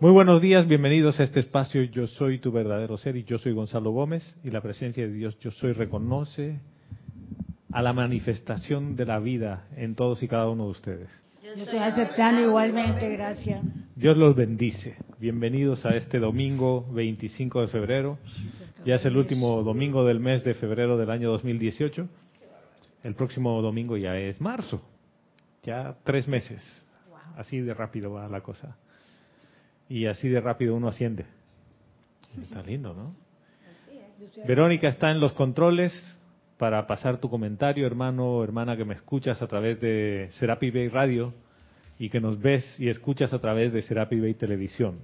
Muy buenos días, bienvenidos a este espacio Yo Soy tu verdadero ser y yo soy Gonzalo Gómez y la presencia de Dios Yo Soy reconoce a la manifestación de la vida en todos y cada uno de ustedes. Yo estoy aceptando igualmente, gracias. Dios los bendice. Bienvenidos a este domingo 25 de febrero. Ya es el último domingo del mes de febrero del año 2018. El próximo domingo ya es marzo. Ya tres meses. Así de rápido va la cosa y así de rápido uno asciende. Está lindo, ¿no? Verónica está en los controles para pasar tu comentario, hermano o hermana que me escuchas a través de Serapi Bay Radio y que nos ves y escuchas a través de Serapi Bay Televisión.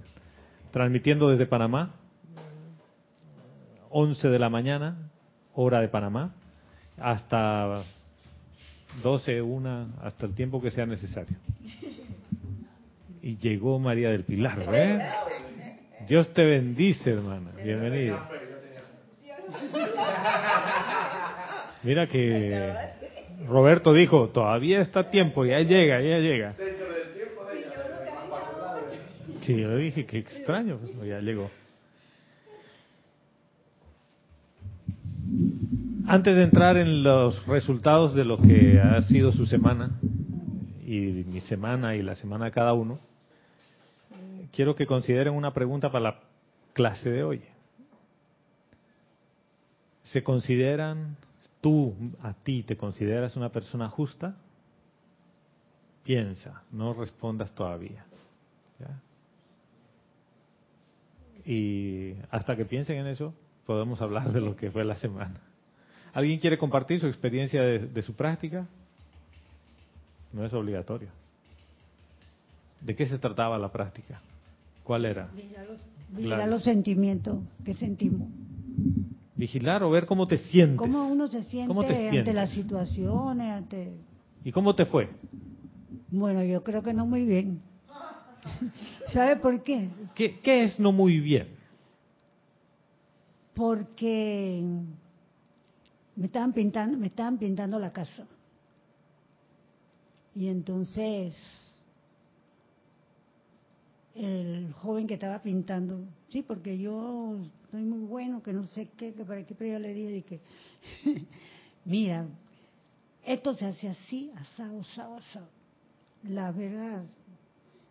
Transmitiendo desde Panamá, 11 de la mañana, hora de Panamá, hasta 12, 1, hasta el tiempo que sea necesario y llegó María del Pilar, ¿eh? Dios te bendice, hermana. Bienvenida. Mira que Roberto dijo, todavía está tiempo, ya llega, ya llega. Sí, yo le dije, qué extraño, ya llegó. Antes de entrar en los resultados de lo que ha sido su semana, y mi semana y la semana de cada uno, quiero que consideren una pregunta para la clase de hoy. ¿Se consideran, tú, a ti, te consideras una persona justa? Piensa, no respondas todavía. Y hasta que piensen en eso, podemos hablar de lo que fue la semana. ¿Alguien quiere compartir su experiencia de su práctica? No es obligatorio. ¿De qué se trataba la práctica? ¿Cuál era? Vigilar los, sentimientos que sentimos. Vigilar o ver cómo te sientes. Cómo uno se siente ante las situaciones, ante... ¿Y cómo te fue? Bueno, yo creo que no muy bien. ¿Sabe por qué? qué? ¿Qué es no muy bien? Porque me estaban pintando, me estaban pintando la casa. Y entonces el joven que estaba pintando, sí, porque yo soy muy bueno, que no sé qué, que para qué, pero yo le dije que, mira, esto se hace así, asado, asado, asado. La vera,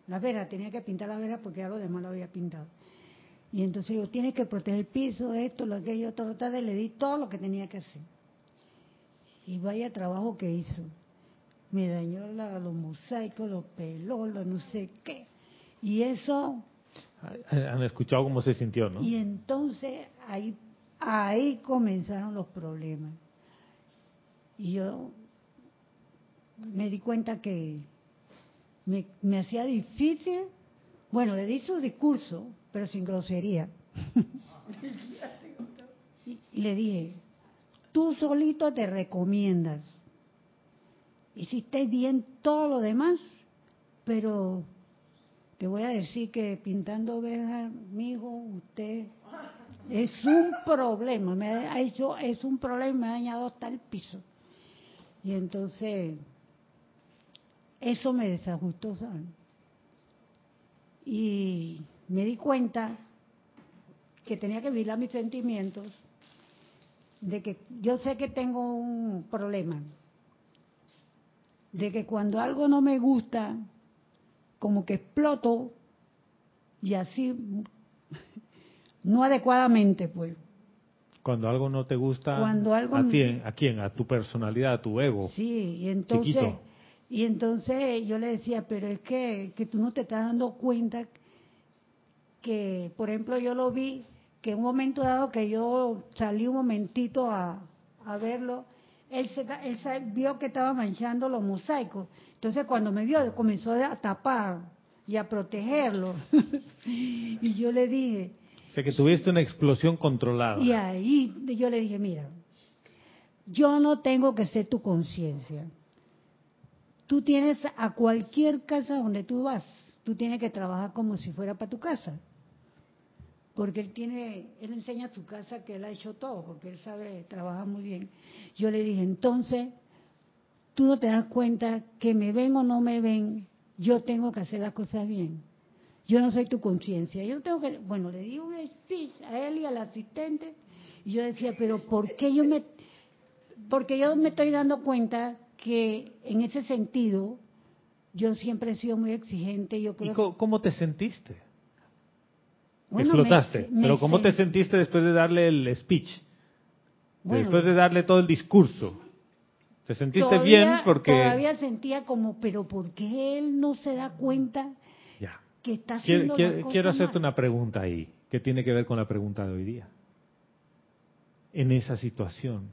la vera, tenía que pintar la vera porque ya lo demás lo había pintado. Y entonces yo, tiene que proteger el piso, esto, lo que yo, todo, todo, le di todo lo que tenía que hacer. Y vaya trabajo que hizo. Me dañó la, los mosaicos, los pelos, no sé qué y eso... Han escuchado cómo se sintió, ¿no? Y entonces ahí, ahí comenzaron los problemas. Y yo me di cuenta que me, me hacía difícil. Bueno, le di su discurso, pero sin grosería. y, y le dije, tú solito te recomiendas. Hiciste bien todo lo demás, pero te voy a decir que pintando ovejas, mijo, usted es un problema, me ha hecho, es un problema, me ha dañado hasta el piso. Y entonces, eso me desajustó. Y me di cuenta que tenía que vigilar mis sentimientos, de que yo sé que tengo un problema, de que cuando algo no me gusta, como que exploto y así no adecuadamente pues. Cuando algo no te gusta cuando algo a quién a quién a tu personalidad a tu ego. Sí y entonces y entonces yo le decía pero es que que tú no te estás dando cuenta que por ejemplo yo lo vi que en un momento dado que yo salí un momentito a, a verlo él, se, él vio que estaba manchando los mosaicos entonces cuando me vio comenzó a tapar y a protegerlo. y yo le dije... O sea que tuviste una explosión controlada. Y ahí yo le dije, mira, yo no tengo que ser tu conciencia. Tú tienes a cualquier casa donde tú vas, tú tienes que trabajar como si fuera para tu casa. Porque él tiene, él enseña a su casa que él ha hecho todo, porque él sabe trabajar muy bien. Yo le dije, entonces, tú no te das cuenta que me ven o no me ven, yo tengo que hacer las cosas bien. yo no soy tu conciencia. Yo tengo que, bueno, le di un speech a él y al asistente y yo decía, pero ¿por qué yo me, porque yo me estoy dando cuenta que en ese sentido yo siempre he sido muy exigente. Yo creo ¿Y cómo, cómo te sentiste? Bueno, Explotaste. me- me Pero ¿cómo te sen- sentiste después de darle el speech? Bueno, después de darle todo el discurso. ¿Te sentiste todavía- bien? Porque... Todavía sentía como, pero ¿por qué él no se da cuenta Ya. que está Quiero, haciendo quiero- cosas quiero hacerte mal? una pregunta ahí, que tiene que ver con la pregunta de hoy día. En esa situación,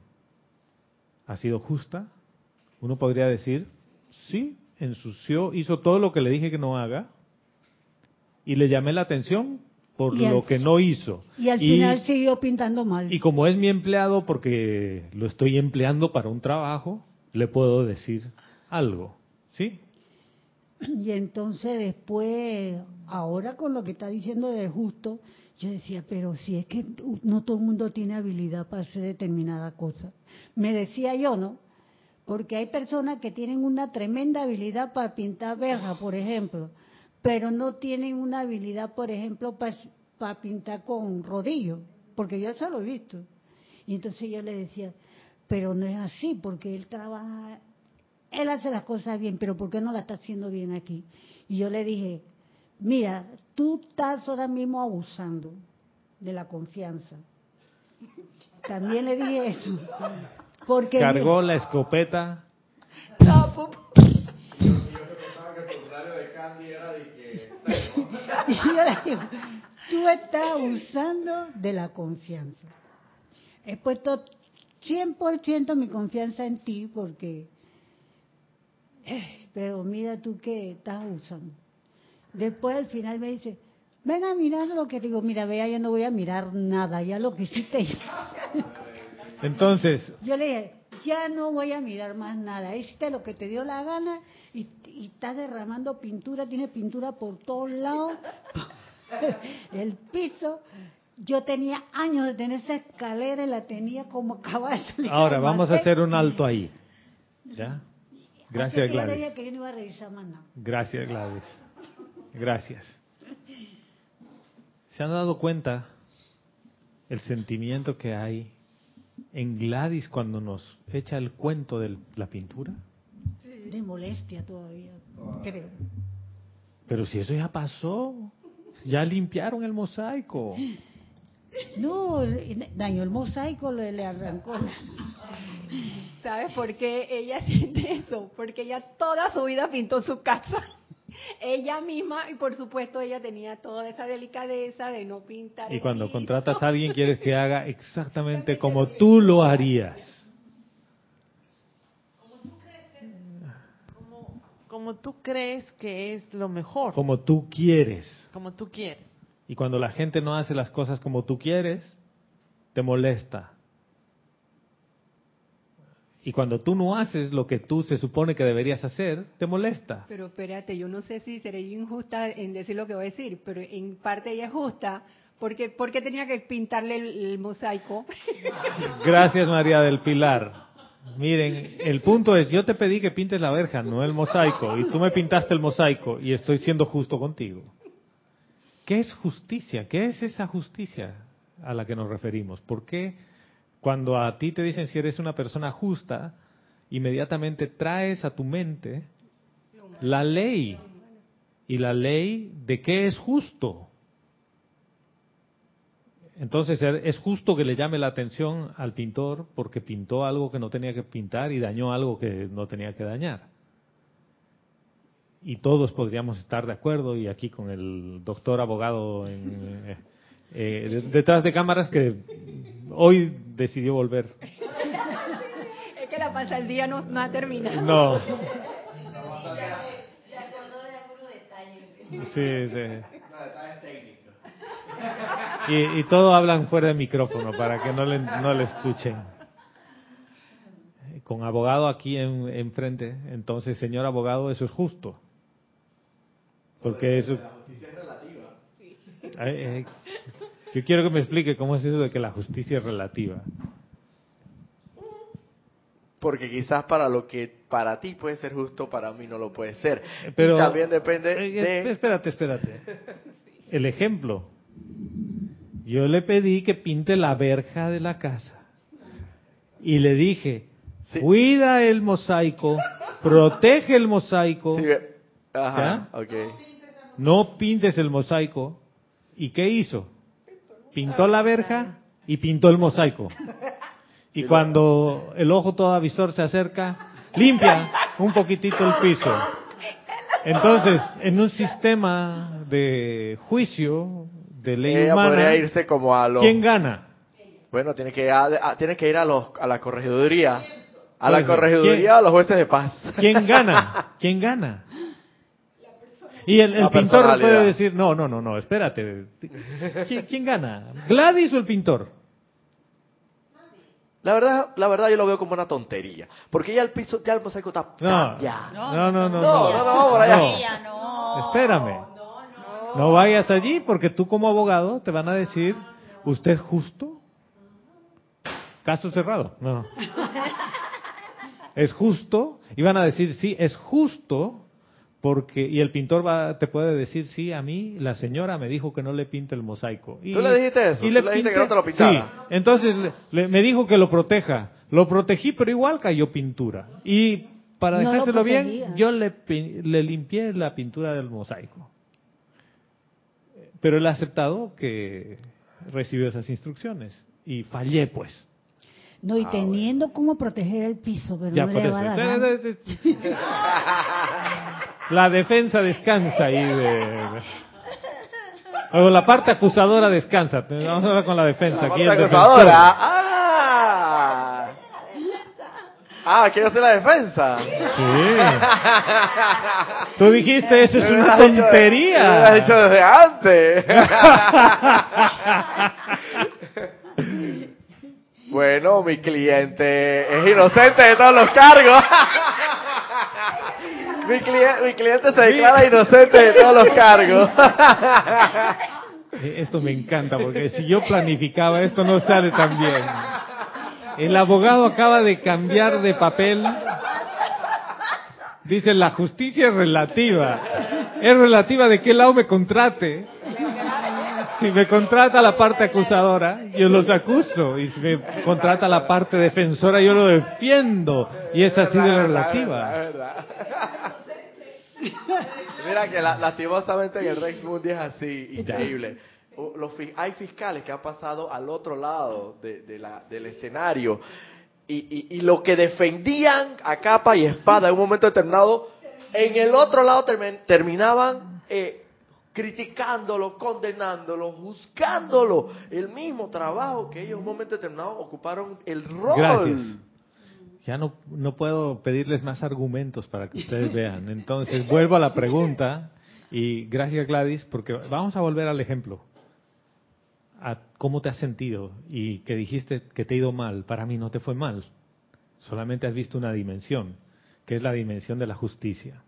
¿ha sido justa? Uno podría decir, sí, ensució, hizo todo lo que le dije que no haga, y le llamé la atención por Y al- lo que no hizo. Y al final siguió pintando mal. y como es mi empleado, porque lo estoy empleando para un trabajo, le puedo decir algo, ¿sí? Y entonces después, ahora con lo que está diciendo de justo, yo decía, pero si es que no todo el mundo tiene habilidad para hacer determinada cosa. Me decía yo, ¿no? Porque hay personas que tienen una tremenda habilidad para pintar verja, por ejemplo, pero no tienen una habilidad, por ejemplo, para, pintar con rodillo, porque yo eso lo he visto. Y entonces yo le decía, pero no es así, porque él trabaja él hace las cosas bien, pero ¿por qué no la está haciendo bien aquí? Y yo le dije, mira, tú estás ahora mismo abusando de la confianza. También le dije eso. Porque Cargó la escopeta. Y yo le digo, tú estás abusando de la confianza. He puesto 100% mi confianza en ti porque, pero mira tú que estás abusando. Después al final me dice, ven a mirar lo que digo, mira, vea, yo no voy a mirar nada, ya lo que hiciste. Entonces, Yo le dije, ya no voy a mirar más nada, hiciste lo que te dio la gana y, y estás derramando pintura, tiene pintura por todos lados, el piso. Yo tenía años de tener esa escalera y la tenía como caballo. ahora vamos a hacer un alto ahí. ¿Ya? Gracias, Gladys. dije que yo no iba a revisar más nada. Gracias, Gladys. Gracias. ¿Se han dado cuenta el sentimiento que hay en Gladys cuando nos echa el cuento de la pintura? De molestia todavía, creo. Pero si eso ya pasó, ya limpiaron el mosaico. No, dañó el mosaico, le, le arrancó. ¿Sabes por qué ella siente eso? Porque ella toda su vida pintó su casa. Ella misma, y por supuesto ella tenía toda esa delicadeza de no pintar. Y cuando piso. contratas a alguien quieres que haga exactamente como tú lo harías. Como, como tú crees que es lo mejor, Como tú quieres. como tú quieres. Y cuando la gente no hace las cosas como tú quieres, te molesta. Y cuando tú no haces lo que tú se supone que deberías hacer, te molesta. Pero espérate, yo no sé si seré injusta en decir lo que voy a decir, pero en parte ella es justa. Porque, porque tenía que pintarle el, el mosaico. Gracias María del Pilar. Miren, el punto es, yo te pedí que pintes la verja, no el mosaico, y tú me pintaste el mosaico y estoy siendo justo contigo. ¿Qué es justicia? ¿Qué es esa justicia a la que nos referimos? ¿Por qué cuando a ti te dicen si eres una persona justa, inmediatamente traes a tu mente la ley? ¿Y la ley de qué es justo? Entonces es justo que le llame la atención al pintor porque pintó algo que no tenía que pintar y dañó algo que no tenía que dañar. Y todos podríamos estar de acuerdo y aquí con el doctor abogado en, eh, eh, de- detrás de cámaras que hoy decidió volver. es que la pasa el día no, no ha terminado. No. Sí, sí. Y, y todo hablan fuera de micrófono para que no le, no le escuchen. Con abogado aquí en- enfrente, entonces, señor abogado, eso es justo. Porque eso... Ay, ay, Yo quiero que me explique cómo es eso de que la justicia es relativa. porque quizás para lo que para ti puede ser justo, para mí no lo puede ser. Pero y también depende eh, de... Espérate, espérate. El ejemplo. Yo le pedí que pinte la verja de la casa. Y le dije, Sí. cuida el mosaico, protege el mosaico, Sí, ajá, no pintes el mosaico. ¿Y qué hizo? Pintó la verja y pintó el mosaico. Y cuando el ojo todo avisor se acerca, limpia un poquitito el piso. Entonces, en un sistema de juicio, de ley Ella humana, podría irse como a los... ¿quién gana? Bueno, tiene que, ir a, a- tiene que ir a, los, a la corregiduría. A la corregiduría, a los jueces de paz. ¿Quién gana? ¿Quién gana? Y el, el pintor puede decir, no, no, no, no, espérate. ¿Quién, quién gana? ¿Gladys o el pintor? La verdad, la verdad yo lo veo como una tontería. Porque ya el piso, ya el mosaico está... No, ya. no, no, no. No, no, no, vamos por allá. No. No. Espérame. No vayas allí porque tú como abogado te van a decir, ¿usted es justo? Caso cerrado. No. ¿Es justo? Y van a decir, sí, es justo porque y el pintor va te puede decir, sí, a mí la señora me dijo que no le pinte el mosaico. Y, ¿Tú le dijiste eso? y ¿Tú le dijiste que no te lo pintara? Sí. Entonces le- le- me dijo que lo proteja. Lo protegí, pero igual cayó pintura. Y para No dejárselo bien, yo le, le limpié la pintura del mosaico. Pero él ha aceptado que recibió esas instrucciones. Y fallé, pues. No, y Ah, teniendo cómo proteger el piso, pero Ya no le va a dar. La defensa descansa ahí de... O la parte acusadora descansa. Vamos a hablar con la defensa. La parte acusadora. Ah. Ah, quiero hacer la defensa. Sí. Tú dijiste, eso es una tontería. hubieras dicho desde antes. bueno, mi cliente es inocente de todos los cargos. Mi, cliente, mi cliente se declara inocente de todos los cargos. Eh, Esto me encanta porque si yo planificaba esto no sale tan bien. El abogado acaba de cambiar de papel. Dice, la justicia es relativa. Es relativa de qué lado me contrate. Si me contrata la parte acusadora, yo los acuso. Y si me contrata la parte defensora, yo lo defiendo. Y es así de relativa. Mira que la- lastimosamente en el Rex Mundi es así, increíble. Los, hay fiscales que han pasado al otro lado de- de la- del escenario y, y- y lo que defendían a capa y espada en un momento determinado, en el otro lado termi- terminaban eh, criticándolo, condenándolo, juzgándolo. El mismo trabajo que ellos en un momento determinado ocuparon el rol. Gracias. Ya no, no puedo pedirles más argumentos para que ustedes vean. Entonces, vuelvo a la pregunta y gracias Gladys, porque vamos a volver al ejemplo. A cómo te has sentido y que dijiste que te ha ido mal. Para mí no te fue mal. Solamente has visto una dimensión, que es la dimensión de la justicia.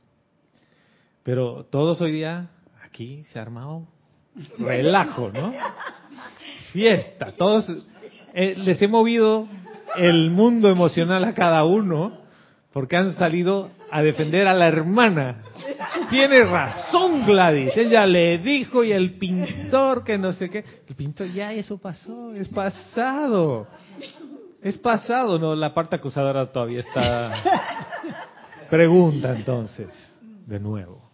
Pero todos hoy día, aquí se ha armado relajo, ¿no? Fiesta. Todos eh, les he movido el mundo emocional a cada uno porque han salido a defender a la hermana. Tiene razón Gladys, ella le dijo y el pintor que no sé qué. El pintor ya eso pasó, es pasado. Es pasado, no, la parte acusadora todavía está. Pregunta entonces, de nuevo.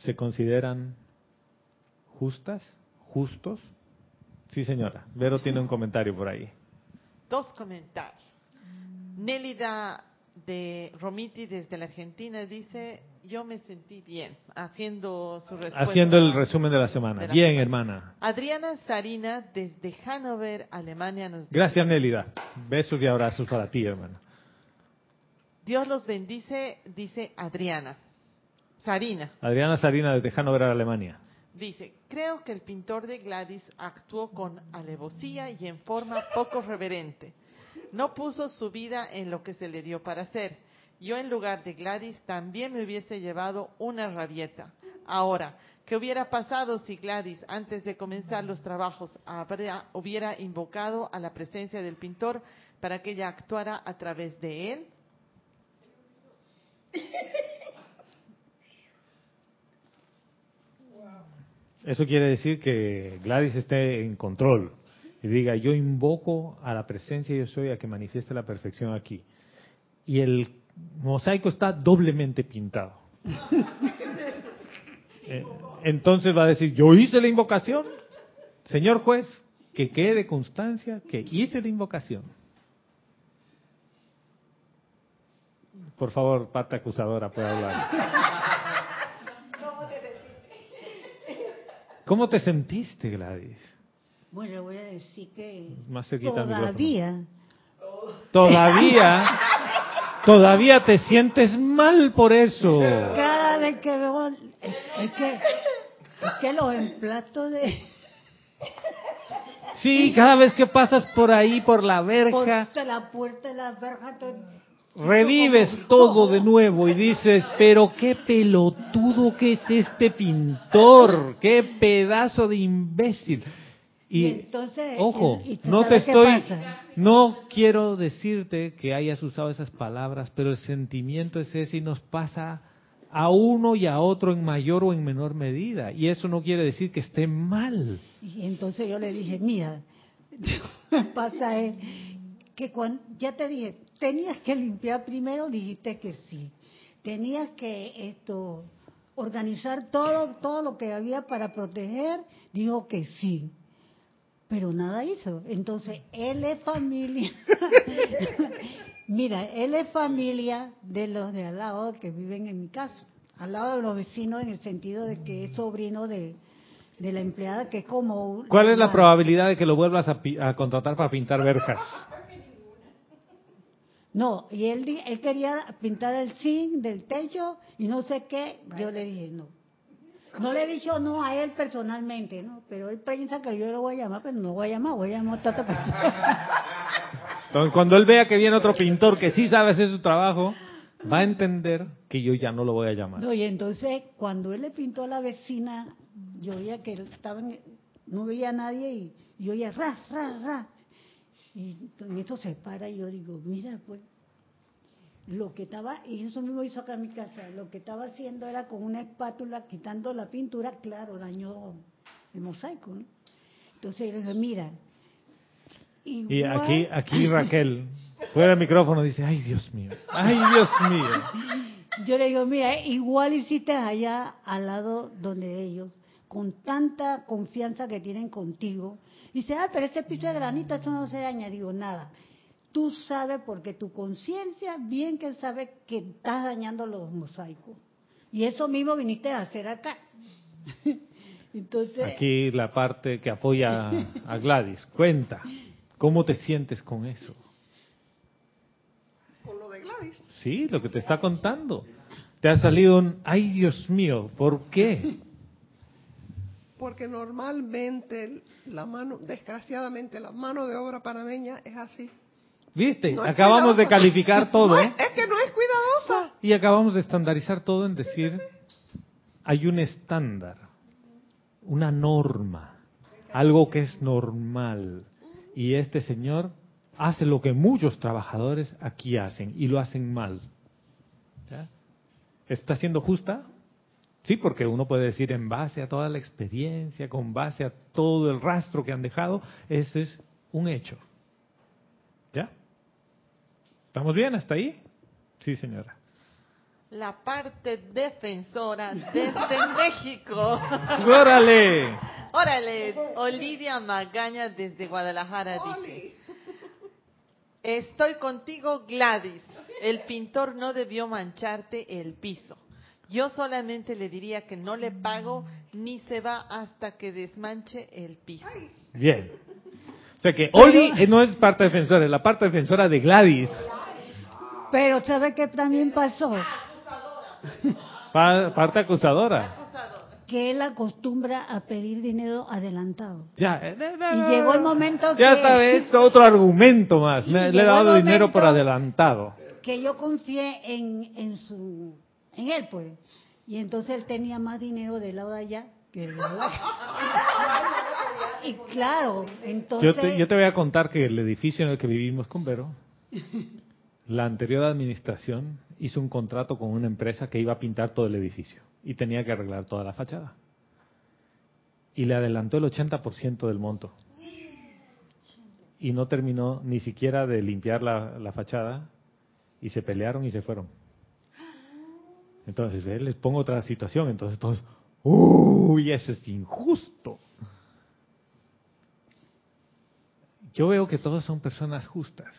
¿Se consideran justas? ¿Justos? Sí, señora. Vero tiene un comentario por ahí. Dos comentarios. Nélida de Romiti desde la Argentina dice, yo me sentí bien haciendo su respuesta. Haciendo el resumen de la semana. de la Bien, semana. hermana. Adriana Sarina desde Hannover, Alemania nos dice, Gracias, Nélida. Besos y abrazos para ti, hermana. Dios los bendice, dice Adriana. Sarina Adriana Sarina desde Hannover, Alemania. dice, creo que el pintor de Gladys actuó con alevosía y en forma poco reverente. No puso su vida en lo que se le dio para hacer. Yo en lugar de Gladys también me hubiese llevado una rabieta. Ahora, ¿qué hubiera pasado si Gladys antes de comenzar los trabajos habría- hubiera invocado a la presencia del pintor para que ella actuara a través de él? Eso quiere decir que Gladys esté en control y diga, yo invoco a la presencia yo soy a que manifieste la perfección aquí. Y el mosaico está doblemente pintado. Eh, Entonces va a decir, yo hice la invocación, señor juez, que quede constancia que hice la invocación. Por favor, parte acusadora puede hablar. ¿Cómo te sentiste, Gladys? Bueno, voy a decir que Más todavía, Todavía, todavía te sientes mal por eso. cada vez que veo, es, es que, es que los emplatos de, Sí, cada vez que pasas por ahí, por la verja, por la puerta de la verja, revives todo de nuevo y dices, pero qué pelotudo que es este pintor, qué pedazo de imbécil. Y, Y, entonces, ojo, y- no te estoy, pasa. no quiero decirte que hayas usado esas palabras, pero el sentimiento es ese y nos pasa a uno y a otro en mayor o en menor medida. Y eso no quiere decir que esté mal. Y entonces yo le dije, mira, pasa es que cuando, ya te dije, tenías que limpiar primero, dijiste que sí. Tenías que esto organizar todo, todo lo que había para proteger, dijo que sí. Pero nada hizo. Entonces, él es familia. Mira, él es familia de los de al lado que viven en mi casa. Al lado de los vecinos en el sentido de que es sobrino de, de la empleada que es como... ¿Cuál es la probabilidad de que lo vuelvas a, pi- a contratar para pintar verjas? No, y él, di- él quería pintar el zinc del techo y no sé qué. Yo le dije no. No le he dicho no a él personalmente, ¿no? Pero él piensa que yo lo voy a llamar, pero no voy a llamar, voy a llamar a otra persona. Entonces, cuando él vea que viene otro pintor que sí sabe hacer su trabajo, va a entender que yo ya no lo voy a llamar. No, y entonces, cuando él le pintó a la vecina, yo veía que él estaba en- no veía a nadie y yo oía ra, ra, ra. Y en esto se para y yo digo, mira, pues, lo que estaba, y eso mismo hizo acá en mi casa, lo que estaba haciendo era con una espátula quitando la pintura, claro, dañó el mosaico, ¿no? Entonces yo dije, mira, Y aquí, aquí Raquel, fuera del micrófono, dice, ay Dios mío, ay Dios mío. Yo le digo, mira, igual hiciste allá al lado donde ellos, con tanta confianza que tienen contigo. Dice, ah, pero ese piso de granito, eso no se daña. Digo, nada. Tú sabes porque tu conciencia bien que sabe que estás dañando los mosaicos. Y eso mismo viniste a hacer acá. Entonces, Aquí la parte que apoya a- a Gladys. Cuenta, ¿cómo te sientes con eso? Con lo de Gladys. Sí, lo que te está contando. Te ha salido un, ay Dios mío, ¿por qué? Porque normalmente la mano, desgraciadamente, la mano de obra panameña es así. ¿Viste? No acabamos de calificar todo No es, es que no es cuidadosa. y acabamos de estandarizar todo en decir, hay un estándar, una norma, algo que es normal. Y este señor hace lo que muchos trabajadores aquí hacen y lo hacen mal. ¿Está siendo justa? Sí, porque uno puede decir en base a toda la experiencia, con base a todo el rastro que han dejado, ese es un hecho. ¿Ya? ¿Estamos bien hasta ahí? Sí, señora. La parte defensora desde México. ¡Órale! Órale, Olivia Magaña desde Guadalajara dice, estoy contigo Gladys, el pintor no debió mancharte el piso. Yo solamente le diría que no le pago ni se va hasta que desmanche el piso. Bien. O sea que Oli eh, no es parte defensora, es la parte defensora de Gladys, pero ¿sabe qué también pasó? pa- parte acusadora. Que él acostumbra a pedir dinero adelantado. Ya, eh, Y llegó el momento ya que- esta vez otro argumento más. Me- le he dado dinero por adelantado. que yo confié en, en su en él pues y entonces él tenía más dinero del lado de allá que del lado de acá. Y claro, Yo entonces... te, yo te voy a contar que el edificio en el que vivimos con Vero, la anterior administración hizo un contrato con una empresa que iba a pintar todo el edificio y tenía que arreglar toda la fachada. Y le adelantó el 80% del monto. Y no terminó ni siquiera de limpiar la, la fachada y se pelearon y se fueron. Entonces, ¿ves? les pongo otra situación. Entonces todos, uy, eso es injusto. Yo veo que todos son personas justas.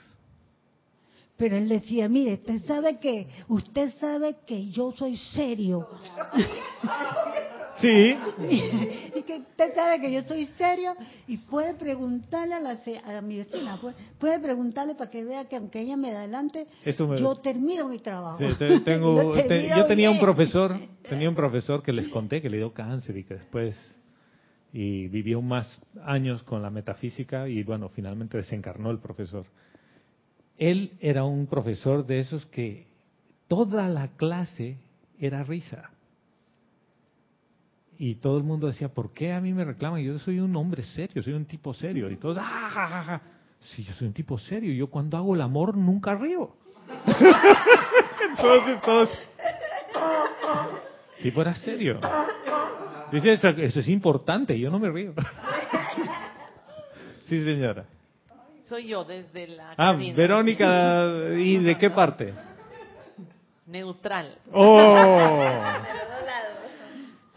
Pero él decía, mire, usted sabe que, usted sabe que yo soy serio. Sí, y que usted sabe que yo soy serio y puede preguntarle a, la, a mi vecina, puede, puede preguntarle para que vea que aunque ella me adelante, me- yo termino mi trabajo. Sí, te- tengo, Yo te- termino yo tenía un profesor, tenía un profesor que les conté que le dio cáncer y que después y vivió más años con la metafísica y bueno, finalmente desencarnó el profesor. Él era un profesor de esos que toda la clase era risa. Y todo el mundo decía, ¿por qué a mí me reclaman? Yo soy un hombre serio, soy un tipo serio. Y todos, ¡ah! ja, ja, ja". Sí, yo soy un tipo serio. Yo cuando hago el amor nunca río. Entonces todos... Tipo era serio. Dice, eso, eso es importante, yo no me río. Sí, señora. Soy yo desde la Ah, cabina. Verónica, ¿y de qué parte? Neutral. Oh,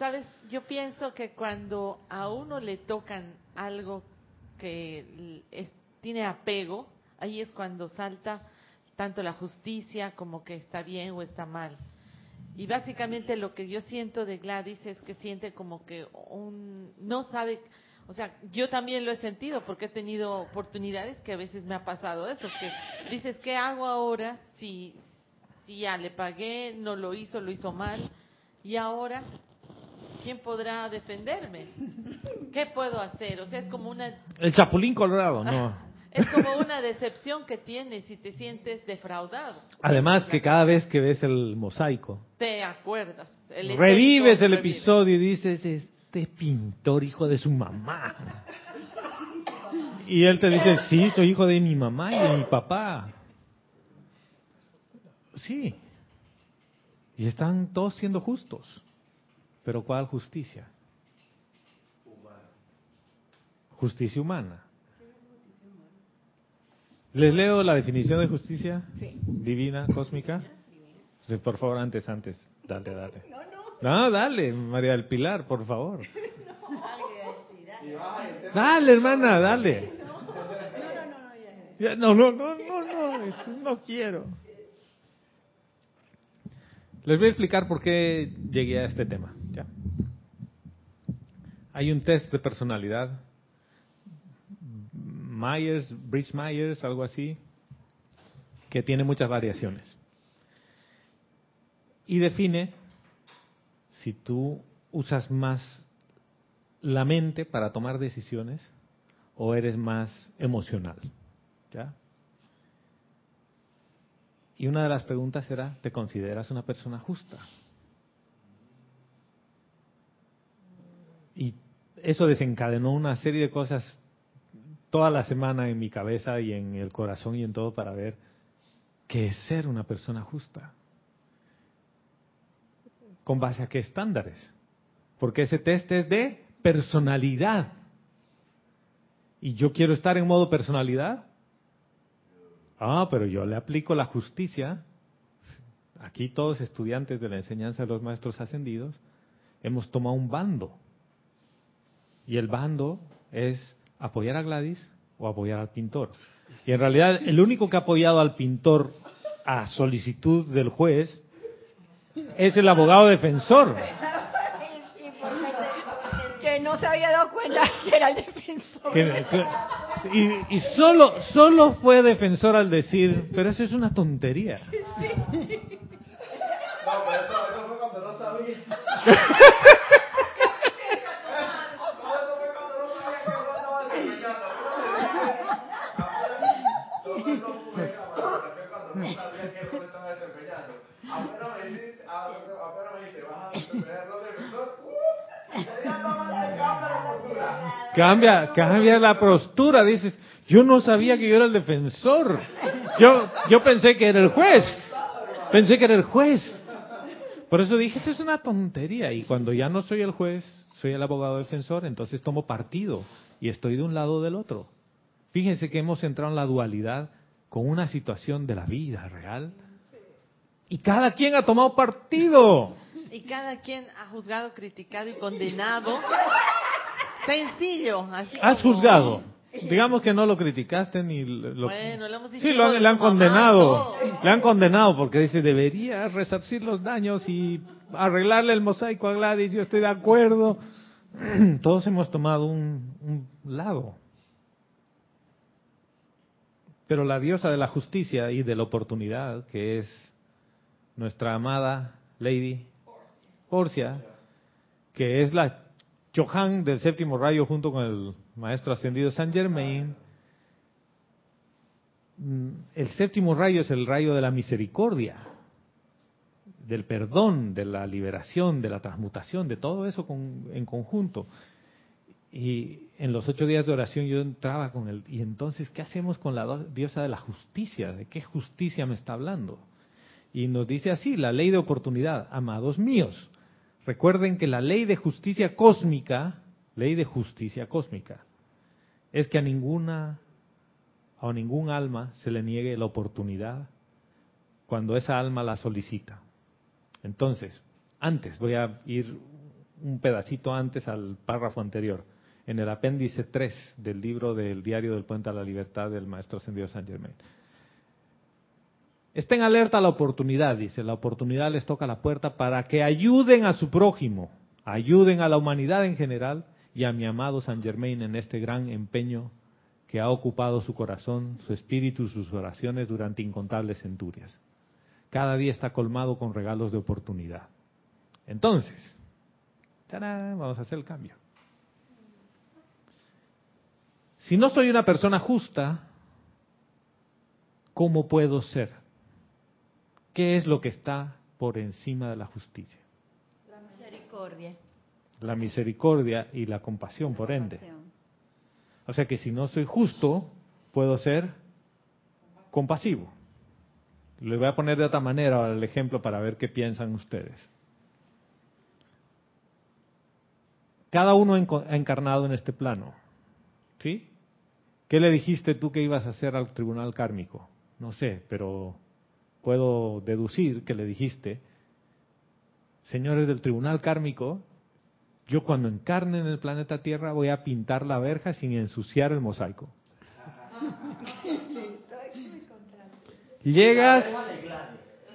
Sabes, yo pienso que cuando a uno le tocan algo que es- tiene apego, ahí es cuando salta tanto la justicia como que está bien o está mal. Y básicamente lo que yo siento de Gladys es que siente como que un no sabe, o sea, yo también lo he sentido porque he tenido oportunidades que a veces me ha pasado eso, que dices, ¿qué hago ahora si, si ya le pagué, no lo hizo, lo hizo mal? Y ahora, ¿quién podrá defenderme? ¿Qué puedo hacer? O sea, es como una el chapulín colorado, no. es como una decepción que tienes y te sientes defraudado. Además que cada vez que ves el mosaico, Te acuerdas. El revives el revive. episodio y dices, este pintor hijo de su mamá. Y él te dice, sí, soy hijo de mi mamá y de mi papá. Sí. Y están todos siendo justos. Pero ¿cuál justicia? Justicia humana. ¿Les leo la definición de justicia divina, cósmica? Sí, por favor, antes, antes. Dale, dale. No, dale, María del Pilar, por favor. Dale, hermana, dale. No, no, no, no, no, no quiero. Les voy a explicar por qué llegué a este tema. Hay un test de personalidad, Myers, Bridge Myers, algo así, que tiene muchas variaciones. Y define si tú usas más la mente para tomar decisiones o eres más emocional. ¿Ya? Y una de las preguntas era, ¿te consideras una persona justa? Y eso desencadenó una serie de cosas toda la semana en mi cabeza y en el corazón y en todo para ver qué es ser una persona justa. ¿Con base a qué estándares? Porque ese test es de personalidad. ¿Y yo quiero estar en modo personalidad? Ah, pero yo le aplico la justicia. Aquí todos estudiantes de la enseñanza de los maestros ascendidos hemos tomado un bando. Y el bando es apoyar a Gladys o apoyar al pintor. Y en realidad el único que ha apoyado al pintor a solicitud del juez es el abogado defensor. Que no se había dado cuenta que era el defensor. Que- y, y solo, solo fue defensor al decir, pero eso es una tontería. No, pero eso, eso fue cuando no sabía. No, eso fue cuando no sabía que no estaba desempeñando. Todo eso fue cuando no sabía que no estaba desempeñando. Apenas me dijiste, apenas me dijiste, vas a desempeñar el rol de defensor. ¡uh! Cambia, cambia la postura, dices, yo no sabía que yo era el defensor. Yo, yo pensé que era el juez. Pensé que era el juez. Por eso dije, eso es una tontería. Y cuando ya no soy el juez, soy el abogado defensor, entonces tomo partido y estoy de un lado o del otro. Fíjense que hemos entrado en la dualidad con una situación de la vida real. Y cada quien ha tomado partido. Y cada quien ha juzgado, criticado y condenado. Sencillo. Así Has como- juzgado. Digamos que no lo criticaste ni lo... Bueno, le hemos dicho Sí, lo le han mamá, condenado. Le han condenado porque dice, debería resarcir los daños y arreglarle el mosaico a Gladys. Yo estoy de acuerdo. Todos hemos tomado un, un lado. Pero la diosa de la justicia y de la oportunidad, que es nuestra amada Lady Porcia, que es la Chohan del séptimo rayo junto con el maestro ascendido Saint Germain, mm, el séptimo rayo es el rayo de la misericordia, del perdón, de la liberación, de la transmutación, de todo eso en conjunto. Y en los ocho días de oración yo entraba con él. ¿Y entonces qué hacemos con la diosa de la justicia? ¿De qué justicia me está hablando? Y nos dice así, la ley de oportunidad, amados míos. Recuerden que la ley de justicia cósmica, ley de justicia cósmica, es que a ninguna a ningún alma se le niegue la oportunidad cuando esa alma la solicita. Entonces, antes, voy a ir un pedacito antes al párrafo anterior, en el apéndice 3 del libro del Diario del Puente a la Libertad del Maestro Ascendido San Germain. Estén alerta a la oportunidad, dice, la oportunidad les toca la puerta para que ayuden a su prójimo, ayuden a la humanidad en general y a mi amado San Germain en este gran empeño que ha ocupado su corazón, su espíritu y sus oraciones durante incontables centurias. Cada día está colmado con regalos de oportunidad. Entonces, vamos a hacer el cambio. Si no soy una persona justa, ¿cómo puedo ser? ¿Qué es lo que está por encima de la justicia? La misericordia. La misericordia y la compasión, por ende. O sea que si no soy justo, puedo ser compasivo. Les voy a poner de otra manera el ejemplo para ver qué piensan ustedes. Cada uno ha encarnado en este plano. ¿Sí? ¿Qué le dijiste tú que ibas a hacer al tribunal kármico? No sé, pero puedo deducir que le dijiste, señores del tribunal kármico, yo cuando encarne en el planeta Tierra voy a pintar la verja sin ensuciar el mosaico. Llegas,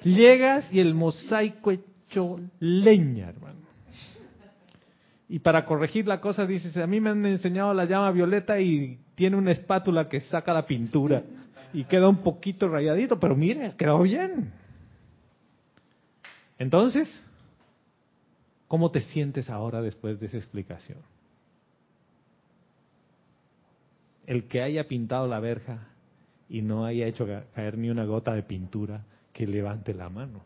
llegas y el mosaico hecho leña, hermano. Y para corregir la cosa dices, a mí me han enseñado la llama violeta y tiene una espátula que saca la pintura y queda un poquito rayadito, pero mire, quedó bien. Entonces, ¿cómo te sientes ahora después de esa explicación? El que haya pintado la verja y no haya hecho ca- caer ni una gota de pintura, que levante la mano.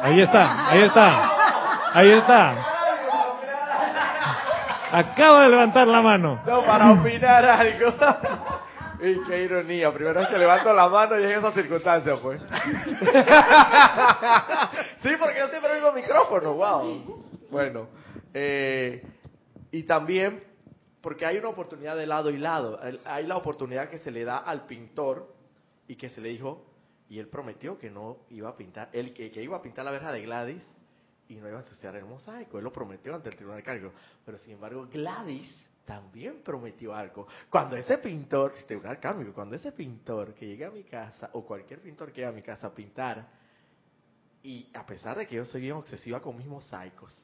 Ahí está, ahí está, ahí está. Acaba de levantar la mano. No, para opinar algo. y qué ironía. Primera vez que levanto la mano y en esa circunstancia, pues. sí, porque yo siempre oigo micrófono. Wow. Bueno. eh, y también porque hay una oportunidad de lado y lado. Hay la oportunidad que se le da al pintor y que se le dijo, y él prometió que no iba a pintar, él que iba a pintar la verja de Gladys y no iba a ensuciar el mosaico. Él lo prometió ante el tribunal cárnico. Pero sin embargo, Gladys también prometió algo. Cuando ese pintor, tribunal kármico, cuando ese pintor que llegue a mi casa, o cualquier pintor que llegue a mi casa a pintar, y a pesar de que yo soy bien obsesiva con mis mosaicos,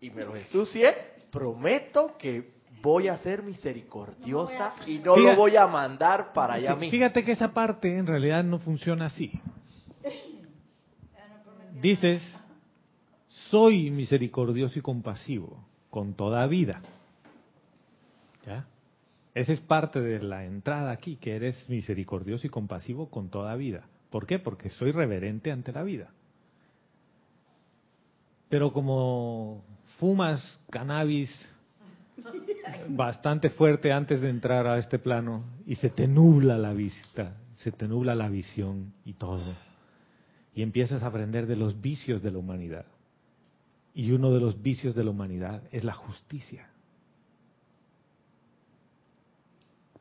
y me los ensucie, prometo que voy a ser misericordiosa y no Fíjate- lo voy a mandar para allá Sí, mismo. Fíjate que esa parte en realidad no funciona así. Dices, soy misericordioso y compasivo con toda vida. ¿Ya? Esa es parte de la entrada aquí, que eres misericordioso y compasivo con toda vida. ¿Por qué? Porque soy reverente ante la vida. Pero como fumas cannabis bastante fuerte antes de entrar a este plano y se te nubla la vista, se te nubla la visión y todo. Y empiezas a aprender de los vicios de la humanidad. Y uno de los vicios de la humanidad es la justicia.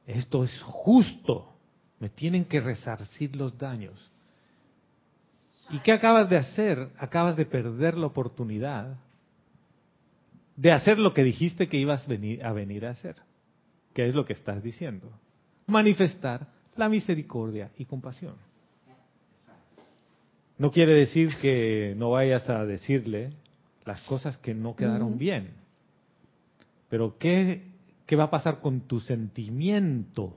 Esto es justo. Me tienen que resarcir los daños. ¿Y qué acabas de hacer? Acabas de perder la oportunidad de hacer lo que dijiste que ibas a venir a hacer. ¿Qué es lo que estás diciendo? Manifestar la misericordia y compasión. No quiere decir que no vayas a decirle las cosas que no quedaron bien. Pero ¿qué, qué va a pasar con tu sentimiento?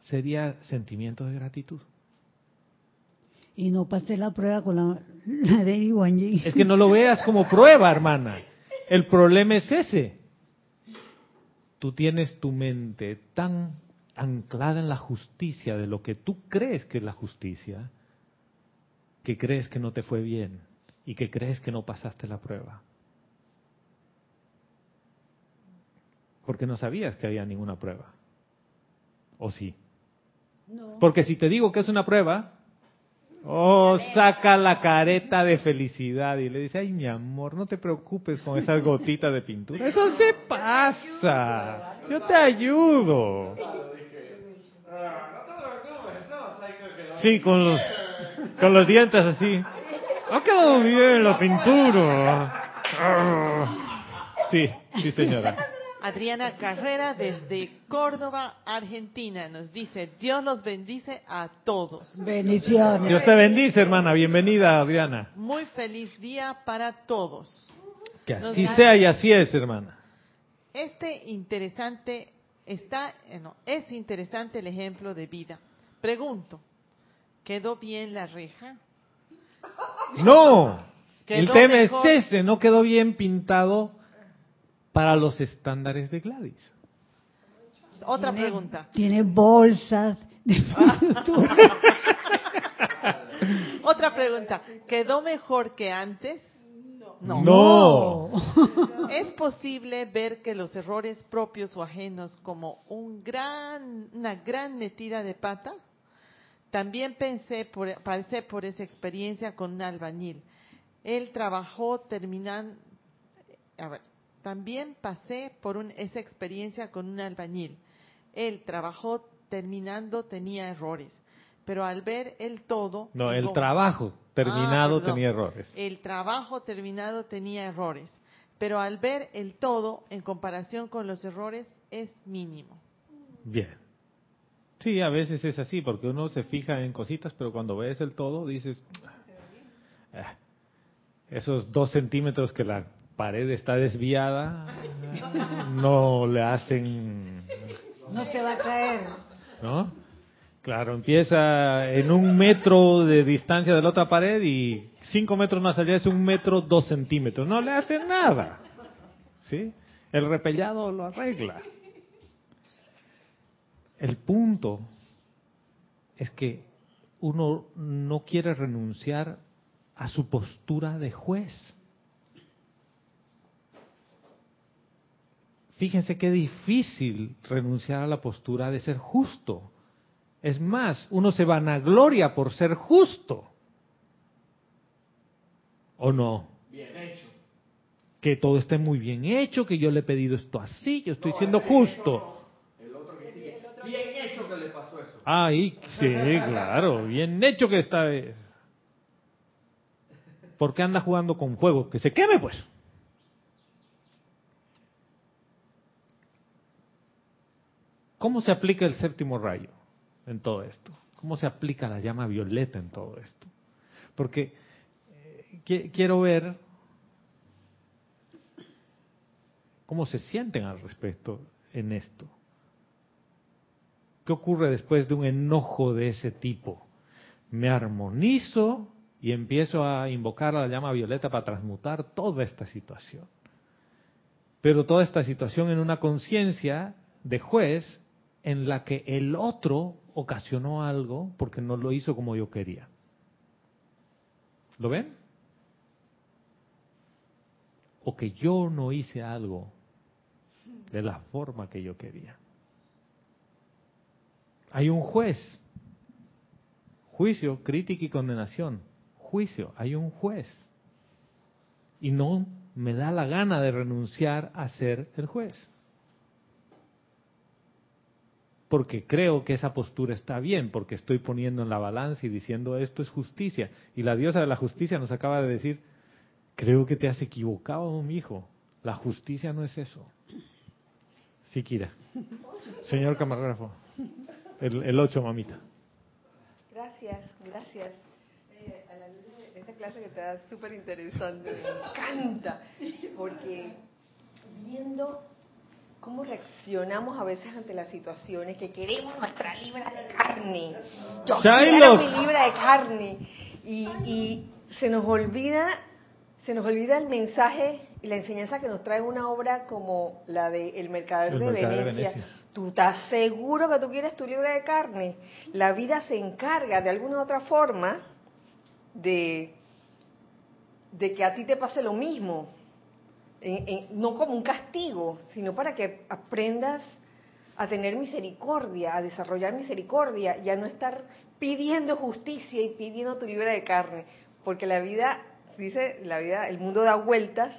Sería sentimiento de gratitud. Y no pasé la prueba con la, la de Iwan Es que no lo veas como prueba, hermana. El problema es ese. Tú tienes tu mente tan anclada en la justicia de lo que tú crees que es la justicia, que crees que no te fue bien y que crees que no pasaste la prueba. Porque no sabías que había ninguna prueba. ¿O sí? Porque si te digo que es una prueba, oh, saca la careta de felicidad y le dice, ay mi amor, no te preocupes con esas gotitas de pintura. Eso se pasa. Yo te ayudo. Sí, con los, con los dientes así. Ha quedado bien la pintura. Sí, sí señora. Adriana Carrera desde Córdoba, Argentina, nos dice, Dios los bendice a todos. Bendiciones. Dios te bendice, hermana. Bienvenida, Adriana. Muy feliz día para todos. Que así sea y así es, hermana. Este interesante está, eh, no, es interesante el ejemplo de vida. Pregunto, ¿quedó bien la reja? No. El ¿Quedó tema mejor? es ese, no quedó bien pintado para los estándares de Gladys. Otra Tiene- pregunta. Tiene bolsas de. Otra pregunta. ¿Quedó mejor que antes? No. No. ¿Es posible ver que los errores propios o ajenos como un gran, una gran metida de pata? También pensé por, pasé por esa experiencia con un albañil. Él trabajó terminando, a ver, también pasé por un- esa experiencia con un albañil. Él trabajó terminando tenía errores, pero al ver el todo, No, el trabajo terminado Ah, tenía errores. el trabajo terminado tenía errores, pero al ver el todo en comparación con los errores es mínimo. Bien. Sí, a veces es así, porque uno se fija en cositas, pero cuando ves el todo dices, "Ah, esos dos centímetros que la pared está desviada no le hacen, No se va a caer. ¿no? Claro, empieza en un metro de distancia de la otra pared y cinco metros más allá es un metro dos centímetros. No le hace nada, ¿sí? El repellado lo arregla. El punto es que uno no quiere renunciar a su postura de juez. Fíjense qué difícil renunciar a la postura de ser justo. Es más, uno se vanagloria por ser justo. ¿O no? Bien hecho. Que todo esté muy bien hecho, que yo le he pedido esto así, yo estoy siendo justo. El otro que sigue. Bien hecho que le pasó eso. Ay, sí, claro, bien hecho que está. ¿Por qué anda jugando con fuego? Que se queme, pues. ¿Cómo se aplica el séptimo rayo en todo esto? ¿Cómo se aplica la llama violeta en todo esto? Porque eh, qui- quiero ver cómo se sienten al respecto en esto. ¿Qué ocurre después de un enojo de ese tipo? Me armonizo y empiezo a invocar a la llama violeta para transmutar toda esta situación. Pero toda esta situación en una conciencia de juez en la que el otro ocasionó algo porque no lo hizo como yo quería. ¿Lo ven? O que yo no hice algo de la forma que yo quería. Hay un juez. Juicio, crítica y condenación. Juicio, hay un juez. Y no me da la gana de renunciar a ser el juez. Porque creo que esa postura está bien, porque estoy poniendo en la balanza y diciendo esto es justicia. Y la diosa de la justicia nos acaba de decir, creo que te has equivocado, mi hijo. La justicia no es eso. Sí, Kira. Señor camarógrafo. El, el 8, mamita. Gracias, gracias. Eh, a la luz de esta clase que está súper interesante, me encanta, porque viendo cómo reaccionamos a veces ante las situaciones, que queremos nuestra libra de carne, yo quiero mi libra de carne, y, y se nos olvida, se nos olvida el mensaje y la enseñanza que nos trae una obra como la de El Mercader, El de, Mercader de Venecia. ¿Tú estás seguro que tú quieres tu libra de carne? La vida se encarga de alguna u otra forma de, de que a ti te pase lo mismo. En- en- no como un castigo, sino para que aprendas a tener misericordia, a desarrollar misericordia y a no estar pidiendo justicia y pidiendo tu libra de carne. Porque la vida, dice, la vida, el mundo da vueltas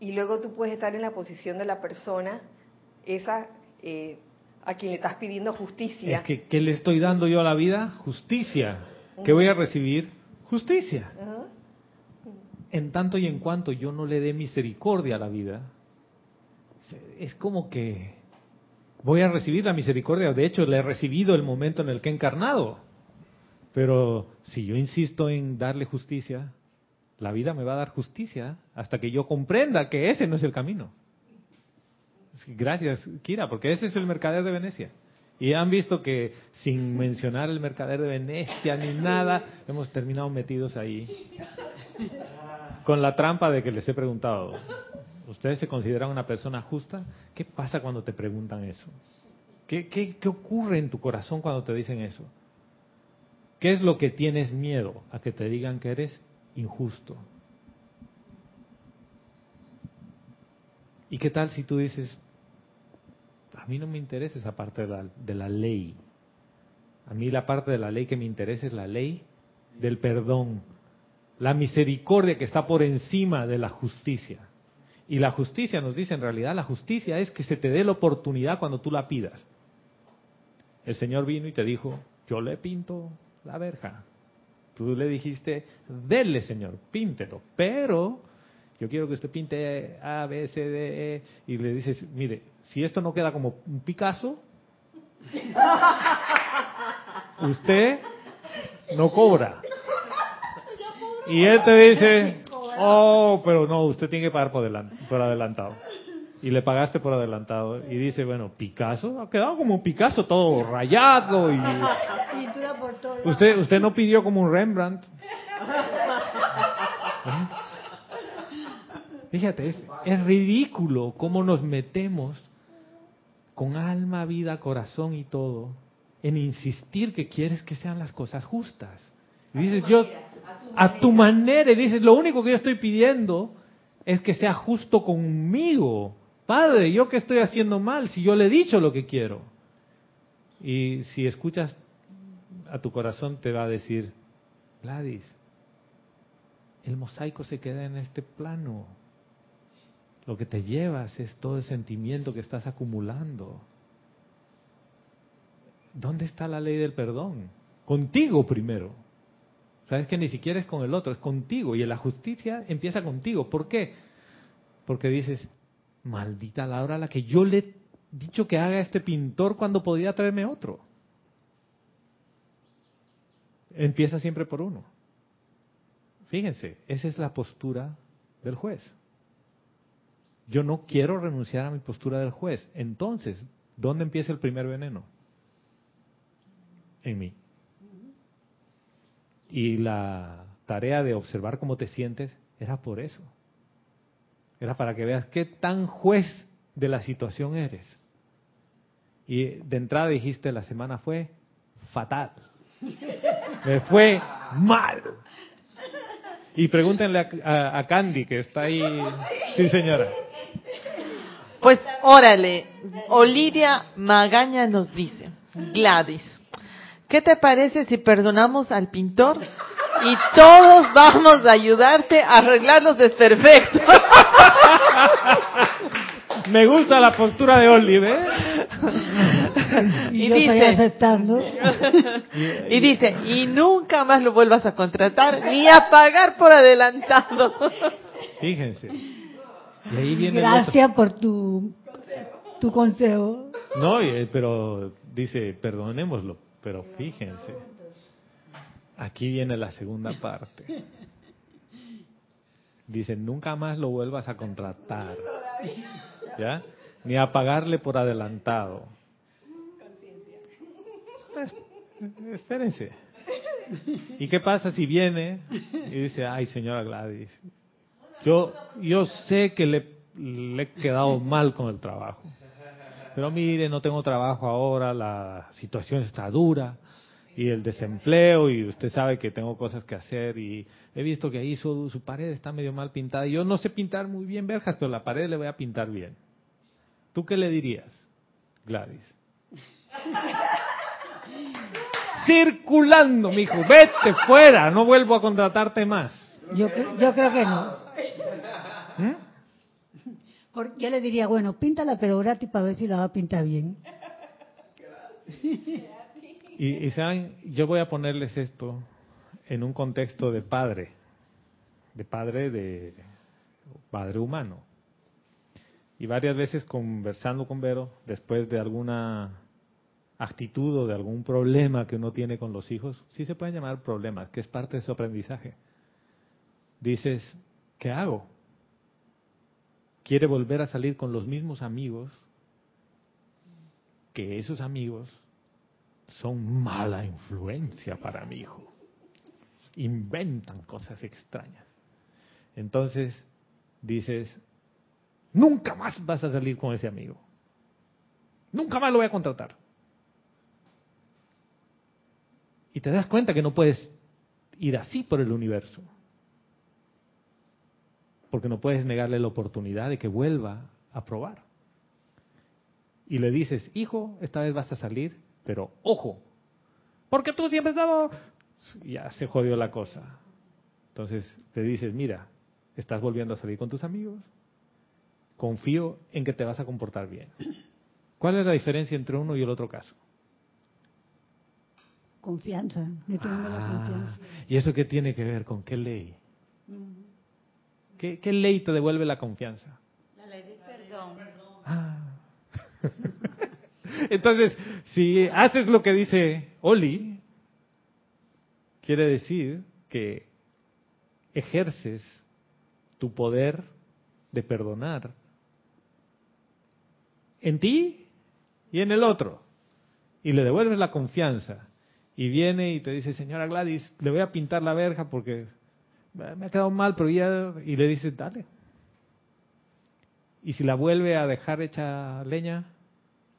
y luego tú puedes estar en la posición de la persona esa eh, a quien le estás pidiendo justicia. Es que, ¿qué le estoy dando yo a la vida? Justicia. ¿Qué voy a recibir? Justicia. En tanto y en cuanto yo no le dé misericordia a la vida, es como que voy a recibir la misericordia. De hecho, le he recibido el momento en el que he encarnado. Pero si yo insisto en darle justicia, la vida me va a dar justicia hasta que yo comprenda que ese no es el camino. Gracias, Kira, porque ese es el mercader de Venecia. Y han visto que sin mencionar el mercader de Venecia ni nada, hemos terminado metidos ahí. Con la trampa de que les he preguntado, ¿ustedes se consideran una persona justa? ¿Qué pasa cuando te preguntan eso? ¿Qué, qué, qué ocurre en tu corazón cuando te dicen eso? ¿Qué es lo que tienes miedo a que te digan que eres injusto? ¿Y qué tal si tú dices, mí no me interesa esa parte de la, de la ley? A mí la parte de la ley que me interesa es la ley del perdón, la misericordia que está por encima de la justicia. Y la justicia nos dice, en realidad, la justicia es que se te dé la oportunidad cuando tú la pidas. El Señor vino y te dijo, yo le pinto la verja. Tú le dijiste, dele Señor, píntelo. Pero yo quiero que usted pinte A, B, C, D, E. Y le dices, mire, si esto no queda como un Picasso, usted no cobra. Y él te dice, oh, pero no, usted tiene que pagar por, por adelantado. Y le pagaste por adelantado. Y dice, bueno, Picasso ha quedado como un Picasso todo rayado. Y usted, usted no pidió como un Rembrandt. ¿Eh? Fíjate, es, es ridículo cómo nos metemos con alma, vida, corazón y todo en insistir que quieres que sean las cosas justas. Y dices, yo, a tu manera, y dices, lo único que yo estoy pidiendo es que sea justo conmigo. Padre, ¿yo qué estoy haciendo mal si yo le he dicho lo que quiero? Y si escuchas a tu corazón te va a decir, Gladys, el mosaico se queda en este plano. Lo que te llevas es todo el sentimiento que estás acumulando. ¿Dónde está la ley del perdón? Contigo primero. Sabes que ni siquiera es con el otro, es contigo. Y la justicia empieza contigo. ¿Por qué? Porque dices, maldita la hora a la que yo le he dicho que haga este pintor cuando podía traerme otro. Empieza siempre por uno. Fíjense, esa es la postura del juez. Yo no quiero renunciar a mi postura del juez. Entonces, ¿dónde empieza el primer veneno? En mí. Y la tarea de observar cómo te sientes era por eso. Era para que veas qué tan juez de la situación eres. Y de entrada dijiste, la semana fue fatal. Me fue mal. Y pregúntenle a, a- a Candy, que está ahí. Sí, señora. Pues órale, Olivia Magaña nos dice, Gladys, ¿qué te parece si perdonamos al pintor y todos vamos a ayudarte a arreglar los desperfectos? Me gusta la postura de Olive. ¿eh? Y, Y yo estoy dice- aceptando. Y dice, y nunca más lo vuelvas a contratar ni a pagar por adelantado. Fíjense. Y ahí viene el otro. Gracias por tu, tu consejo. No, eh, pero dice, perdonémoslo. Pero fíjense. Aquí viene la segunda parte. Dice, nunca más lo vuelvas a contratar. ¿Ya? Ni a pagarle por adelantado. Eh, Espérense. ¿Y qué pasa si viene y dice, ay, señora Gladys, yo, yo sé que le, le he quedado mal con el trabajo. Pero mire, no tengo trabajo ahora, la situación está dura y el desempleo y usted sabe que tengo cosas que hacer y he visto que ahí su, su pared está medio mal pintada y yo no sé pintar muy bien verjas, pero la pared le voy a pintar bien. ¿Tú qué le dirías, Gladys? Circulando, mijo, vete fuera, no vuelvo a contratarte más. Yo, yo creo que no. Por- yo le diría, bueno, píntala pero gratis para ver si la va a pintar bien. Y, y saben, yo voy a ponerles esto en un contexto de padre, de padre de padre humano. Y varias veces conversando con Vero, después de alguna actitud o de algún problema que uno tiene con los hijos, sí se pueden llamar problemas, que es parte de su aprendizaje. Dices, ¿qué hago? Quiere volver a salir con los mismos amigos, que esos amigos son mala influencia para mi hijo. Inventan cosas extrañas. Entonces dices, nunca más vas a salir con ese amigo. Nunca más lo voy a contratar. Y te das cuenta que no puedes ir así por el universo. Porque no puedes negarle la oportunidad de que vuelva a probar. Y le dices, hijo, esta vez vas a salir, pero ojo, porque tú siempre estabas... Ya se jodió la cosa. Entonces te dices, mira, estás volviendo a salir con tus amigos, confío en que te vas a comportar bien. ¿Cuál es la diferencia entre uno y el otro caso? Confianza, dando la Ah, confianza. ¿Y eso qué tiene que ver con qué ley? ¿Qué, qué ley te devuelve la confianza? La ley del perdón. Ah. Entonces, si haces lo que dice Oli, quiere decir que ejerces tu poder de perdonar en ti y en el otro. Y le devuelves la confianza. Y viene y te dice, señora Gladys, le voy a pintar la verja porque me ha quedado mal, pero ya... Y le dices, dale. Y si la vuelve a dejar hecha leña,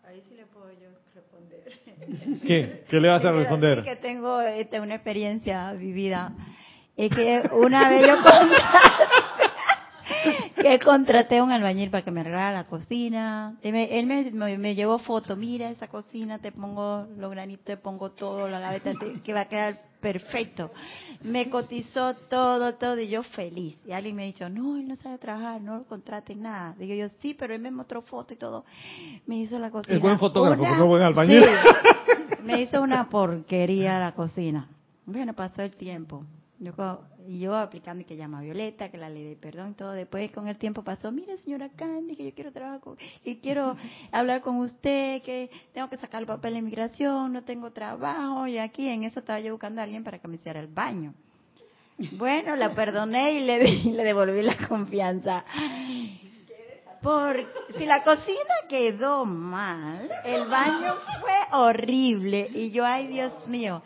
Ahí sí le puedo yo responder. ¿qué? ¿Qué le vas a Sí, responder? que tengo este, una experiencia vivida. Es que una vez yo que contraté a un albañil para que me arreglara la cocina. Y me- él me, me- me llevó foto, mira esa cocina, te pongo los granitos, te pongo todo, la gaveta, te- que va a quedar perfecto. Me cotizó todo, todo, y yo feliz. Y alguien me ha dicho, no, él no sabe trabajar, no lo contraten nada. Digo yo, sí, pero él me mostró foto y todo. Me hizo la cocina. Es buen fotógrafo, Una- pero no buen albañil. Sí, me hizo una porquería la cocina. Bueno, pasó el tiempo. Yo, y yo aplicando y que llama a Violeta, que la ley de perdón y todo. Después con el tiempo pasó, mire señora Candy, que yo quiero trabajar con, que quiero hablar con usted, que tengo que sacar el papel de inmigración, no tengo trabajo. Y aquí en eso estaba yo buscando a alguien para que me hiciera el baño. Bueno, la perdoné y le, di- le devolví la confianza. Por si la cocina quedó mal, el baño fue horrible y yo, ay Dios mío,